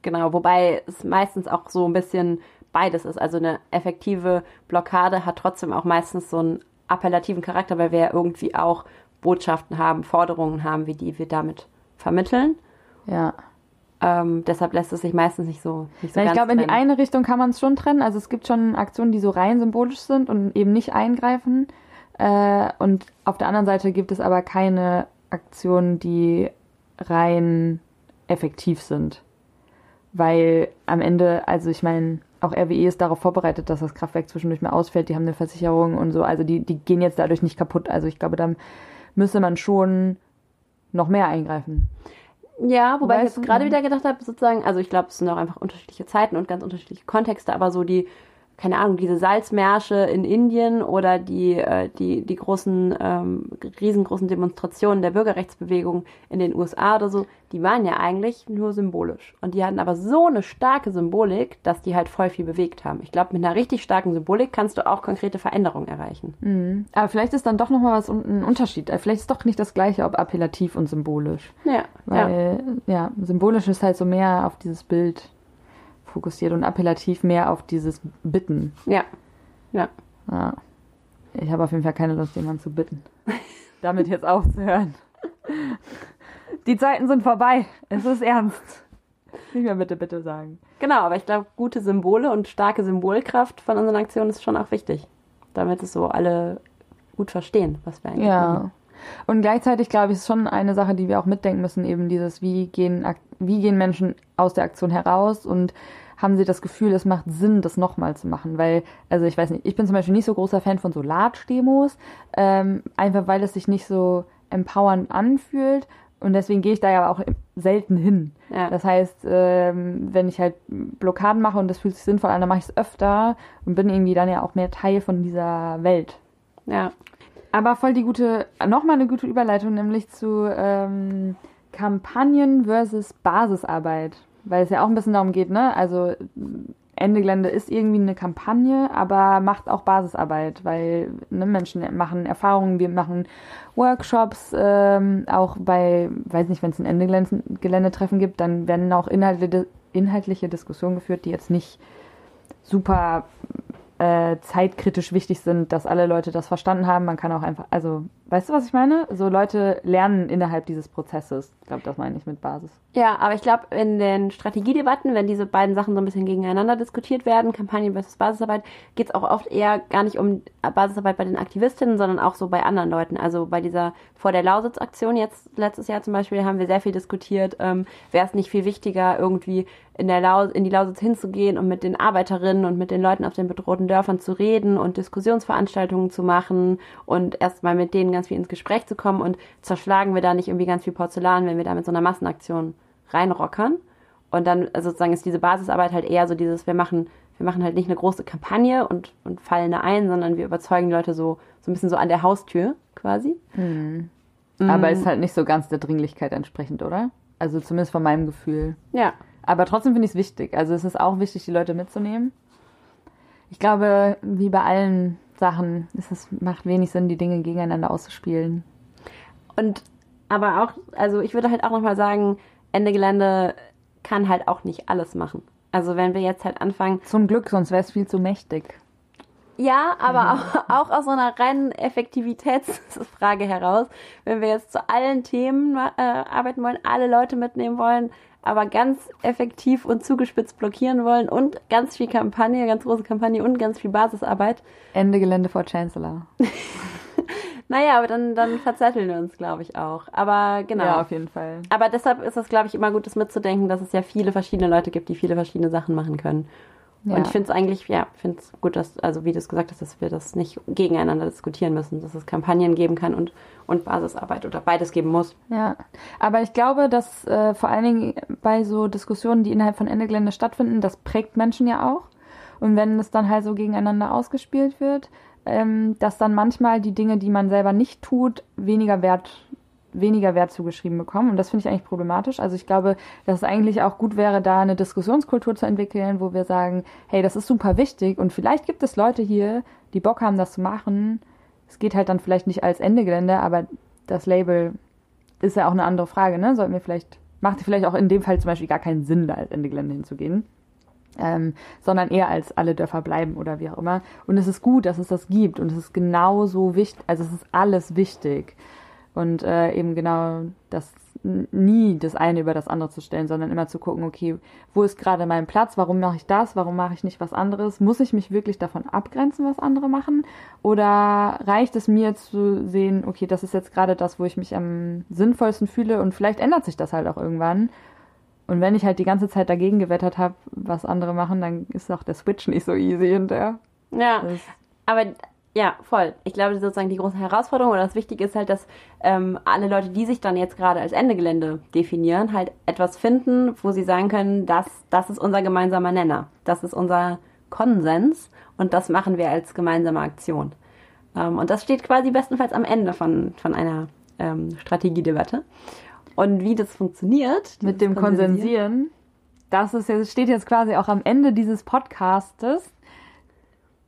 Genau, wobei es meistens auch so ein bisschen beides ist. Also eine effektive Blockade hat trotzdem auch meistens so einen appellativen Charakter, weil wir ja irgendwie auch Botschaften haben, Forderungen haben, wie die wir damit vermitteln. Ja. Ähm, deshalb lässt es sich meistens nicht so nicht so Na, ich glaube, in die eine Richtung kann man es schon trennen. Also es gibt schon Aktionen, die so rein symbolisch sind und eben nicht eingreifen. Äh, und auf der anderen Seite gibt es aber keine Aktionen, die rein effektiv sind. Weil am Ende, also ich meine, auch RWE ist darauf vorbereitet, dass das Kraftwerk zwischendurch mal ausfällt. Die haben eine Versicherung und so. Also die, die gehen jetzt dadurch nicht kaputt. Also ich glaube, da müsste man schon noch mehr eingreifen. Ja, wobei ich Weißt jetzt du, gerade wieder gedacht habe, sozusagen, also ich glaube, es sind auch einfach unterschiedliche Zeiten und ganz unterschiedliche Kontexte, aber so die, keine Ahnung, diese Salzmärsche in Indien oder die, äh, die, die großen, ähm, riesengroßen Demonstrationen der Bürgerrechtsbewegung in den USA oder so, die waren ja eigentlich nur symbolisch. Und die hatten aber so eine starke Symbolik, dass die halt voll viel bewegt haben. Ich glaube, mit einer richtig starken Symbolik kannst du auch konkrete Veränderungen erreichen. Aber vielleicht ist dann doch nochmal was ein Unterschied. Äh, Vielleicht ist doch nicht das gleiche, ob appellativ und symbolisch. Ja, ja. Weil, ja, symbolisch ist halt so mehr auf dieses Bild fokussiert und appellativ mehr auf dieses Bitten. Ja, ja. Ja. Ich habe auf jeden Fall keine Lust, jemanden zu bitten. Damit jetzt aufzuhören. Die Zeiten sind vorbei. Es ist ernst. Nicht mehr bitte, bitte sagen. Genau, aber ich glaube, gute Symbole und starke Symbolkraft von unseren Aktionen ist schon auch wichtig. Damit es so alle gut verstehen, was wir eigentlich machen. Und gleichzeitig glaube ich, ist schon eine Sache, die wir auch mitdenken müssen, eben dieses, wie gehen, wie gehen Menschen aus der Aktion heraus und haben sie das Gefühl, es macht Sinn, das nochmal zu machen. Weil, also ich weiß nicht, ich bin zum Beispiel nicht so großer Fan von so Large-Demos, ähm, einfach weil es sich nicht so empowernd anfühlt. Und deswegen gehe ich da ja auch selten hin. Ja. Das heißt, ähm, wenn ich halt Blockaden mache und das fühlt sich sinnvoll an, dann mache ich es öfter und bin irgendwie dann ja auch mehr Teil von dieser Welt. Ja. Aber voll die gute, nochmal eine gute Überleitung, nämlich zu ähm, Kampagnen versus Basisarbeit. Weil es ja auch ein bisschen darum geht, ne? Also Ende Gelände ist irgendwie eine Kampagne, aber macht auch Basisarbeit, weil ne, Menschen machen Erfahrungen, wir machen Workshops, ähm, auch bei, weiß nicht, wenn es ein Ende Geländetreffen gibt, dann werden auch inhaltliche, inhaltliche Diskussionen geführt, die jetzt nicht super äh, zeitkritisch wichtig sind, dass alle Leute das verstanden haben. Man kann auch einfach, also, weißt du, was ich meine? So Leute lernen innerhalb dieses Prozesses. Ich glaube, das meine ich mit Basis. Ja, aber ich glaube, in den Strategiedebatten, wenn diese beiden Sachen so ein bisschen gegeneinander diskutiert werden, Kampagne versus Basisarbeit, geht es auch oft eher gar nicht um Basisarbeit bei den Aktivistinnen, sondern auch so bei anderen Leuten. Also bei dieser vor der Lausitz-Aktion jetzt letztes Jahr zum Beispiel haben wir sehr viel diskutiert, ähm, wäre es nicht viel wichtiger, irgendwie in, der Laus in die Lausitz hinzugehen und mit den Arbeiterinnen und mit den Leuten auf den bedrohten Dörfern zu reden und Diskussionsveranstaltungen zu machen und erstmal mit denen ganz viel ins Gespräch zu kommen und zerschlagen wir da nicht irgendwie ganz viel Porzellan, wenn wir da mit so einer Massenaktion reinrockern. Und dann also sozusagen ist diese Basisarbeit halt eher so dieses, wir machen, wir machen halt nicht eine große Kampagne und, und fallen da ein, sondern wir überzeugen die Leute so, so ein bisschen so an der Haustür quasi. Aber ist halt nicht so ganz der Dringlichkeit entsprechend, oder? Also zumindest von meinem Gefühl. Ja. Aber trotzdem finde ich es wichtig. Also es ist auch wichtig, die Leute mitzunehmen. Ich glaube, wie bei allen Sachen, es macht wenig Sinn, die Dinge gegeneinander auszuspielen. Und aber auch, also ich würde halt auch nochmal sagen, Ende Gelände kann halt auch nicht alles machen. Also wenn wir jetzt halt anfangen, Zum Glück, sonst wäre es viel zu mächtig. Ja, aber auch, auch aus so einer reinen Effektivitätsfrage heraus, wenn wir jetzt zu allen Themen äh, arbeiten wollen, alle Leute mitnehmen wollen, aber ganz effektiv und zugespitzt blockieren wollen und ganz viel Kampagne, ganz große Kampagne und ganz viel Basisarbeit. Ende Gelände vor Chancellor. Naja, aber dann, dann verzetteln wir uns, glaube ich, auch. Aber genau. Ja, auf jeden Fall. Aber deshalb ist es, glaube ich, immer gut, das mitzudenken, dass es ja viele verschiedene Leute gibt, die viele verschiedene Sachen machen können. Ja. Und ich finde es eigentlich, ja, finde es gut, dass, also wie du es gesagt hast, dass wir das nicht gegeneinander diskutieren müssen, dass es Kampagnen geben kann und, und Basisarbeit oder beides geben muss. Ja, aber ich glaube, dass äh, vor allen Dingen bei so Diskussionen, die innerhalb von Ende Gelände stattfinden, das prägt Menschen ja auch. Und wenn es dann halt so gegeneinander ausgespielt wird, ähm, dass dann manchmal die Dinge, die man selber nicht tut, weniger Wert weniger Wert zugeschrieben bekommen. Und das finde ich eigentlich problematisch. Also ich glaube, dass es eigentlich auch gut wäre, da eine Diskussionskultur zu entwickeln, wo wir sagen, hey, das ist super wichtig und vielleicht gibt es Leute hier, die Bock haben, das zu machen. Es geht halt dann vielleicht nicht als Endegelände, aber das Label ist ja auch eine andere Frage, ne? Sollten wir vielleicht, macht vielleicht auch in dem Fall zum Beispiel gar keinen Sinn, da als Endegelände hinzugehen. Ähm, sondern eher als alle Dörfer bleiben oder wie auch immer. Und es ist gut, dass es das gibt und es ist genauso wichtig, also es ist alles wichtig. Und äh, eben genau das nie das eine über das andere zu stellen, sondern immer zu gucken, okay, wo ist gerade mein Platz, warum mache ich das, warum mache ich nicht was anderes, muss ich mich wirklich davon abgrenzen, was andere machen oder reicht es mir zu sehen, okay, das ist jetzt gerade das, wo ich mich am sinnvollsten fühle und vielleicht ändert sich das halt auch irgendwann. Und wenn ich halt die ganze Zeit dagegen gewettert habe, was andere machen, dann ist auch der Switch nicht so easy hinterher. Ja, Das- aber ja, voll. Ich glaube, sozusagen die große Herausforderung oder das Wichtige ist halt, dass ähm, alle Leute, die sich dann jetzt gerade als Endegelände definieren, halt etwas finden, wo sie sagen können, das, das ist unser gemeinsamer Nenner. Das ist unser Konsens und das machen wir als gemeinsame Aktion. Ähm, und das steht quasi bestenfalls am Ende von, von einer ähm, Strategiedebatte. Und wie das funktioniert, mit dem Konsensieren, das ist jetzt, steht jetzt quasi auch am Ende dieses Podcastes.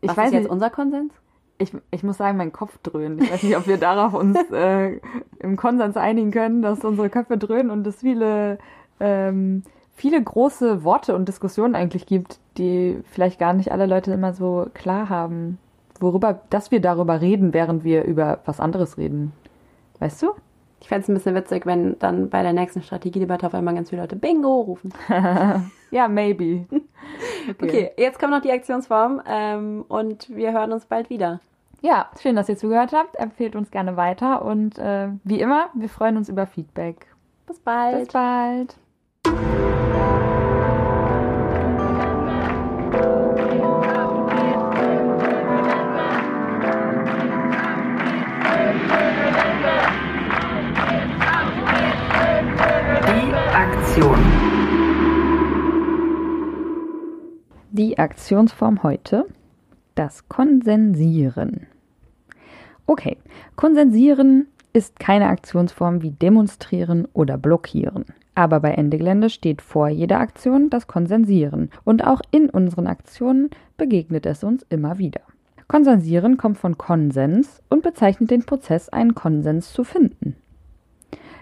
Ich Was weiß ist jetzt nicht, unser Konsens? Ich, ich muss sagen, mein Kopf dröhnt. Ich weiß nicht, ob wir darauf uns äh, im Konsens einigen können, dass unsere Köpfe dröhnen und es viele, ähm, viele große Worte und Diskussionen eigentlich gibt, die vielleicht gar nicht alle Leute immer so klar haben, worüber, dass wir darüber reden, während wir über was anderes reden. Weißt du? Ich fände es ein bisschen witzig, wenn dann bei der nächsten Strategiedebatte auf einmal ganz viele Leute Bingo rufen. Ja, maybe. Okay, jetzt kommt noch die Aktionsform ähm, und wir hören uns bald wieder. Ja, schön, dass ihr zugehört habt. Empfehlt uns gerne weiter und äh, wie immer, wir freuen uns über Feedback. Bis bald. Bis bald. Die Aktion. Die Aktionsform heute, das Konsensieren. Okay, Konsensieren ist keine Aktionsform wie demonstrieren oder blockieren. Aber bei Ende Gelände steht vor jeder Aktion das Konsensieren und auch in unseren Aktionen begegnet es uns immer wieder. Konsensieren kommt von Konsens und bezeichnet den Prozess, einen Konsens zu finden.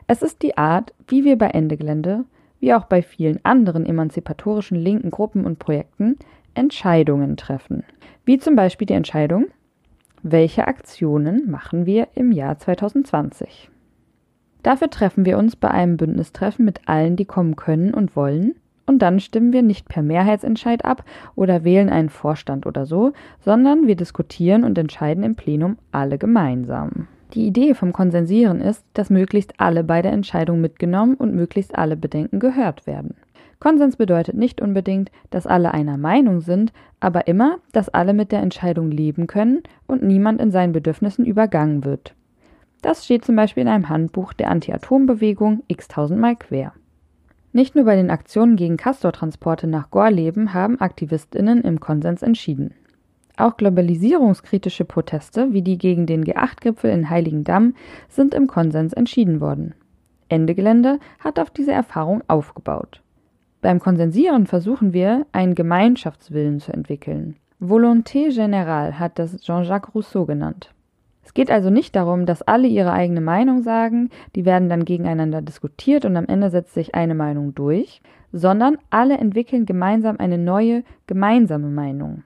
Es ist die Art, wie wir bei Ende Gelände, wie auch bei vielen anderen emanzipatorischen linken Gruppen und Projekten, Entscheidungen treffen. Wie zum Beispiel die Entscheidung, welche Aktionen machen wir im Jahr 2020. Dafür treffen wir uns bei einem Bündnistreffen mit allen, die kommen können und wollen, und dann stimmen wir nicht per Mehrheitsentscheid ab oder wählen einen Vorstand oder so, sondern wir diskutieren und entscheiden im Plenum alle gemeinsam. Die Idee vom Konsensieren ist, dass möglichst alle bei der Entscheidung mitgenommen und möglichst alle Bedenken gehört werden. Konsens bedeutet nicht unbedingt, dass alle einer Meinung sind, aber immer, dass alle mit der Entscheidung leben können und niemand in seinen Bedürfnissen übergangen wird. Das steht zum Beispiel in einem Handbuch der Anti-Atom-Bewegung x tausendmal quer. Nicht nur bei den Aktionen gegen Castortransporte nach Gorleben haben AktivistInnen im Konsens entschieden. Auch globalisierungskritische Proteste wie die gegen den G8-Gipfel in Heiligendamm sind im Konsens entschieden worden. Ende Gelände hat auf diese Erfahrung aufgebaut. Beim Konsensieren versuchen wir, einen Gemeinschaftswillen zu entwickeln. Volonté générale hat das Jean-Jacques Rousseau genannt. Es geht also nicht darum, dass alle ihre eigene Meinung sagen, die werden dann gegeneinander diskutiert und am Ende setzt sich eine Meinung durch, sondern alle entwickeln gemeinsam eine neue, gemeinsame Meinung.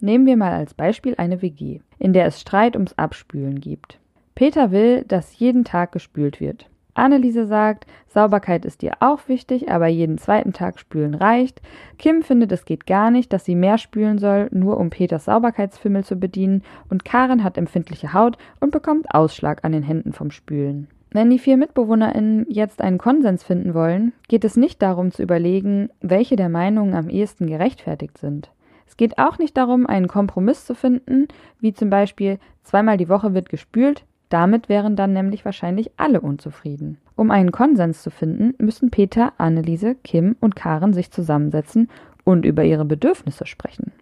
Nehmen wir mal als Beispiel eine WG, in der es Streit ums Abspülen gibt. Peter will, dass jeden Tag gespült wird. Anneliese sagt, Sauberkeit ist ihr auch wichtig, aber jeden zweiten Tag spülen reicht. Kim findet, es geht gar nicht, dass sie mehr spülen soll, nur um Peters Sauberkeitsfimmel zu bedienen. Und Karen hat empfindliche Haut und bekommt Ausschlag an den Händen vom Spülen. Wenn die vier MitbewohnerInnen jetzt einen Konsens finden wollen, geht es nicht darum zu überlegen, welche der Meinungen am ehesten gerechtfertigt sind. Es geht auch nicht darum, einen Kompromiss zu finden, wie zum Beispiel zweimal die Woche wird gespült, damit wären dann nämlich wahrscheinlich alle unzufrieden. Um einen Konsens zu finden, müssen Peter, Anneliese, Kim und Karen sich zusammensetzen und über ihre Bedürfnisse sprechen.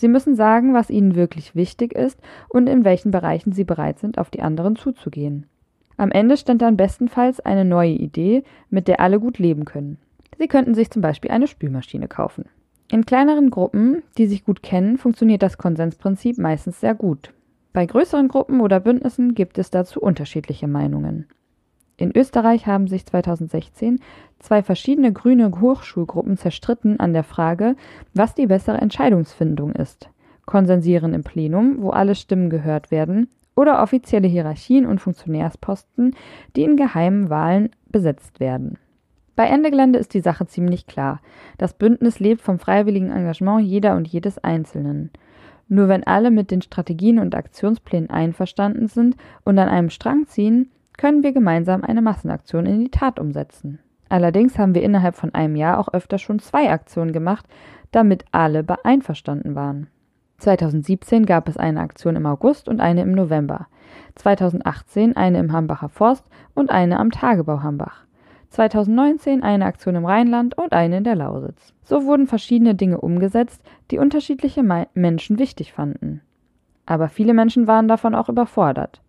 Sie müssen sagen, was ihnen wirklich wichtig ist und in welchen Bereichen sie bereit sind, auf die anderen zuzugehen. Am Ende stand dann bestenfalls eine neue Idee, mit der alle gut leben können. Sie könnten sich zum Beispiel eine Spülmaschine kaufen. In kleineren Gruppen, die sich gut kennen, funktioniert das Konsensprinzip meistens sehr gut. Bei größeren Gruppen oder Bündnissen gibt es dazu unterschiedliche Meinungen. In Österreich haben sich 2016 zwei verschiedene grüne Hochschulgruppen zerstritten an der Frage, was die bessere Entscheidungsfindung ist. Konsensieren im Plenum, wo alle Stimmen gehört werden, oder offizielle Hierarchien und Funktionärsposten, die in geheimen Wahlen besetzt werden. Bei Ende Gelände ist die Sache ziemlich klar. Das Bündnis lebt vom freiwilligen Engagement jeder und jedes Einzelnen. Nur wenn alle mit den Strategien und Aktionsplänen einverstanden sind und an einem Strang ziehen, können wir gemeinsam eine Massenaktion in die Tat umsetzen. Allerdings haben wir innerhalb von einem Jahr auch öfter schon zwei Aktionen gemacht, damit alle einverstanden waren. 2017 gab es eine Aktion im August und eine im November. 2018 eine im Hambacher Forst und eine am Tagebau Hambach. 2019 eine Aktion im Rheinland und eine in der Lausitz. So wurden verschiedene Dinge umgesetzt, die unterschiedliche Menschen wichtig fanden. Aber viele Menschen waren davon auch überfordert.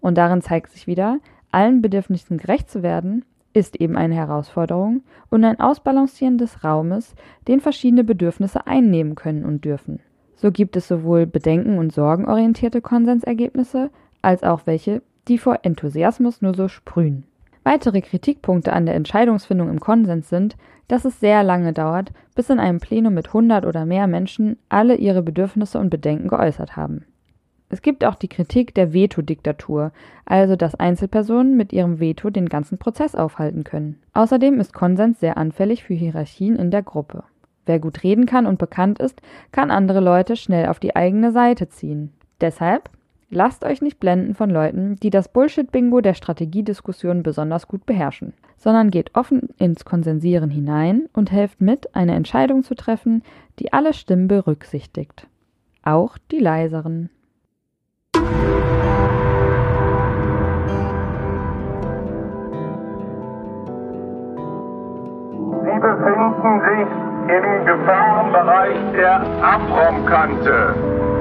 Und darin zeigt sich wieder, allen Bedürfnissen gerecht zu werden, ist eben eine Herausforderung und ein Ausbalancieren des Raumes, den verschiedene Bedürfnisse einnehmen können und dürfen. So gibt es sowohl bedenken- und sorgenorientierte Konsensergebnisse, als auch welche, die vor Enthusiasmus nur so sprühen. Weitere Kritikpunkte an der Entscheidungsfindung im Konsens sind, dass es sehr lange dauert, bis in einem Plenum mit 100 oder mehr Menschen alle ihre Bedürfnisse und Bedenken geäußert haben. Es gibt auch die Kritik der Veto-Diktatur, also dass Einzelpersonen mit ihrem Veto den ganzen Prozess aufhalten können. Außerdem ist Konsens sehr anfällig für Hierarchien in der Gruppe. Wer gut reden kann und bekannt ist, kann andere Leute schnell auf die eigene Seite ziehen. Deshalb lasst euch nicht blenden von Leuten, die das Bullshit-Bingo der Strategiediskussion besonders gut beherrschen, sondern geht offen ins Konsensieren hinein und helft mit, eine Entscheidung zu treffen, die alle Stimmen berücksichtigt. Auch die leiseren. Sie befinden sich im Gefahrenbereich der Abraumkante.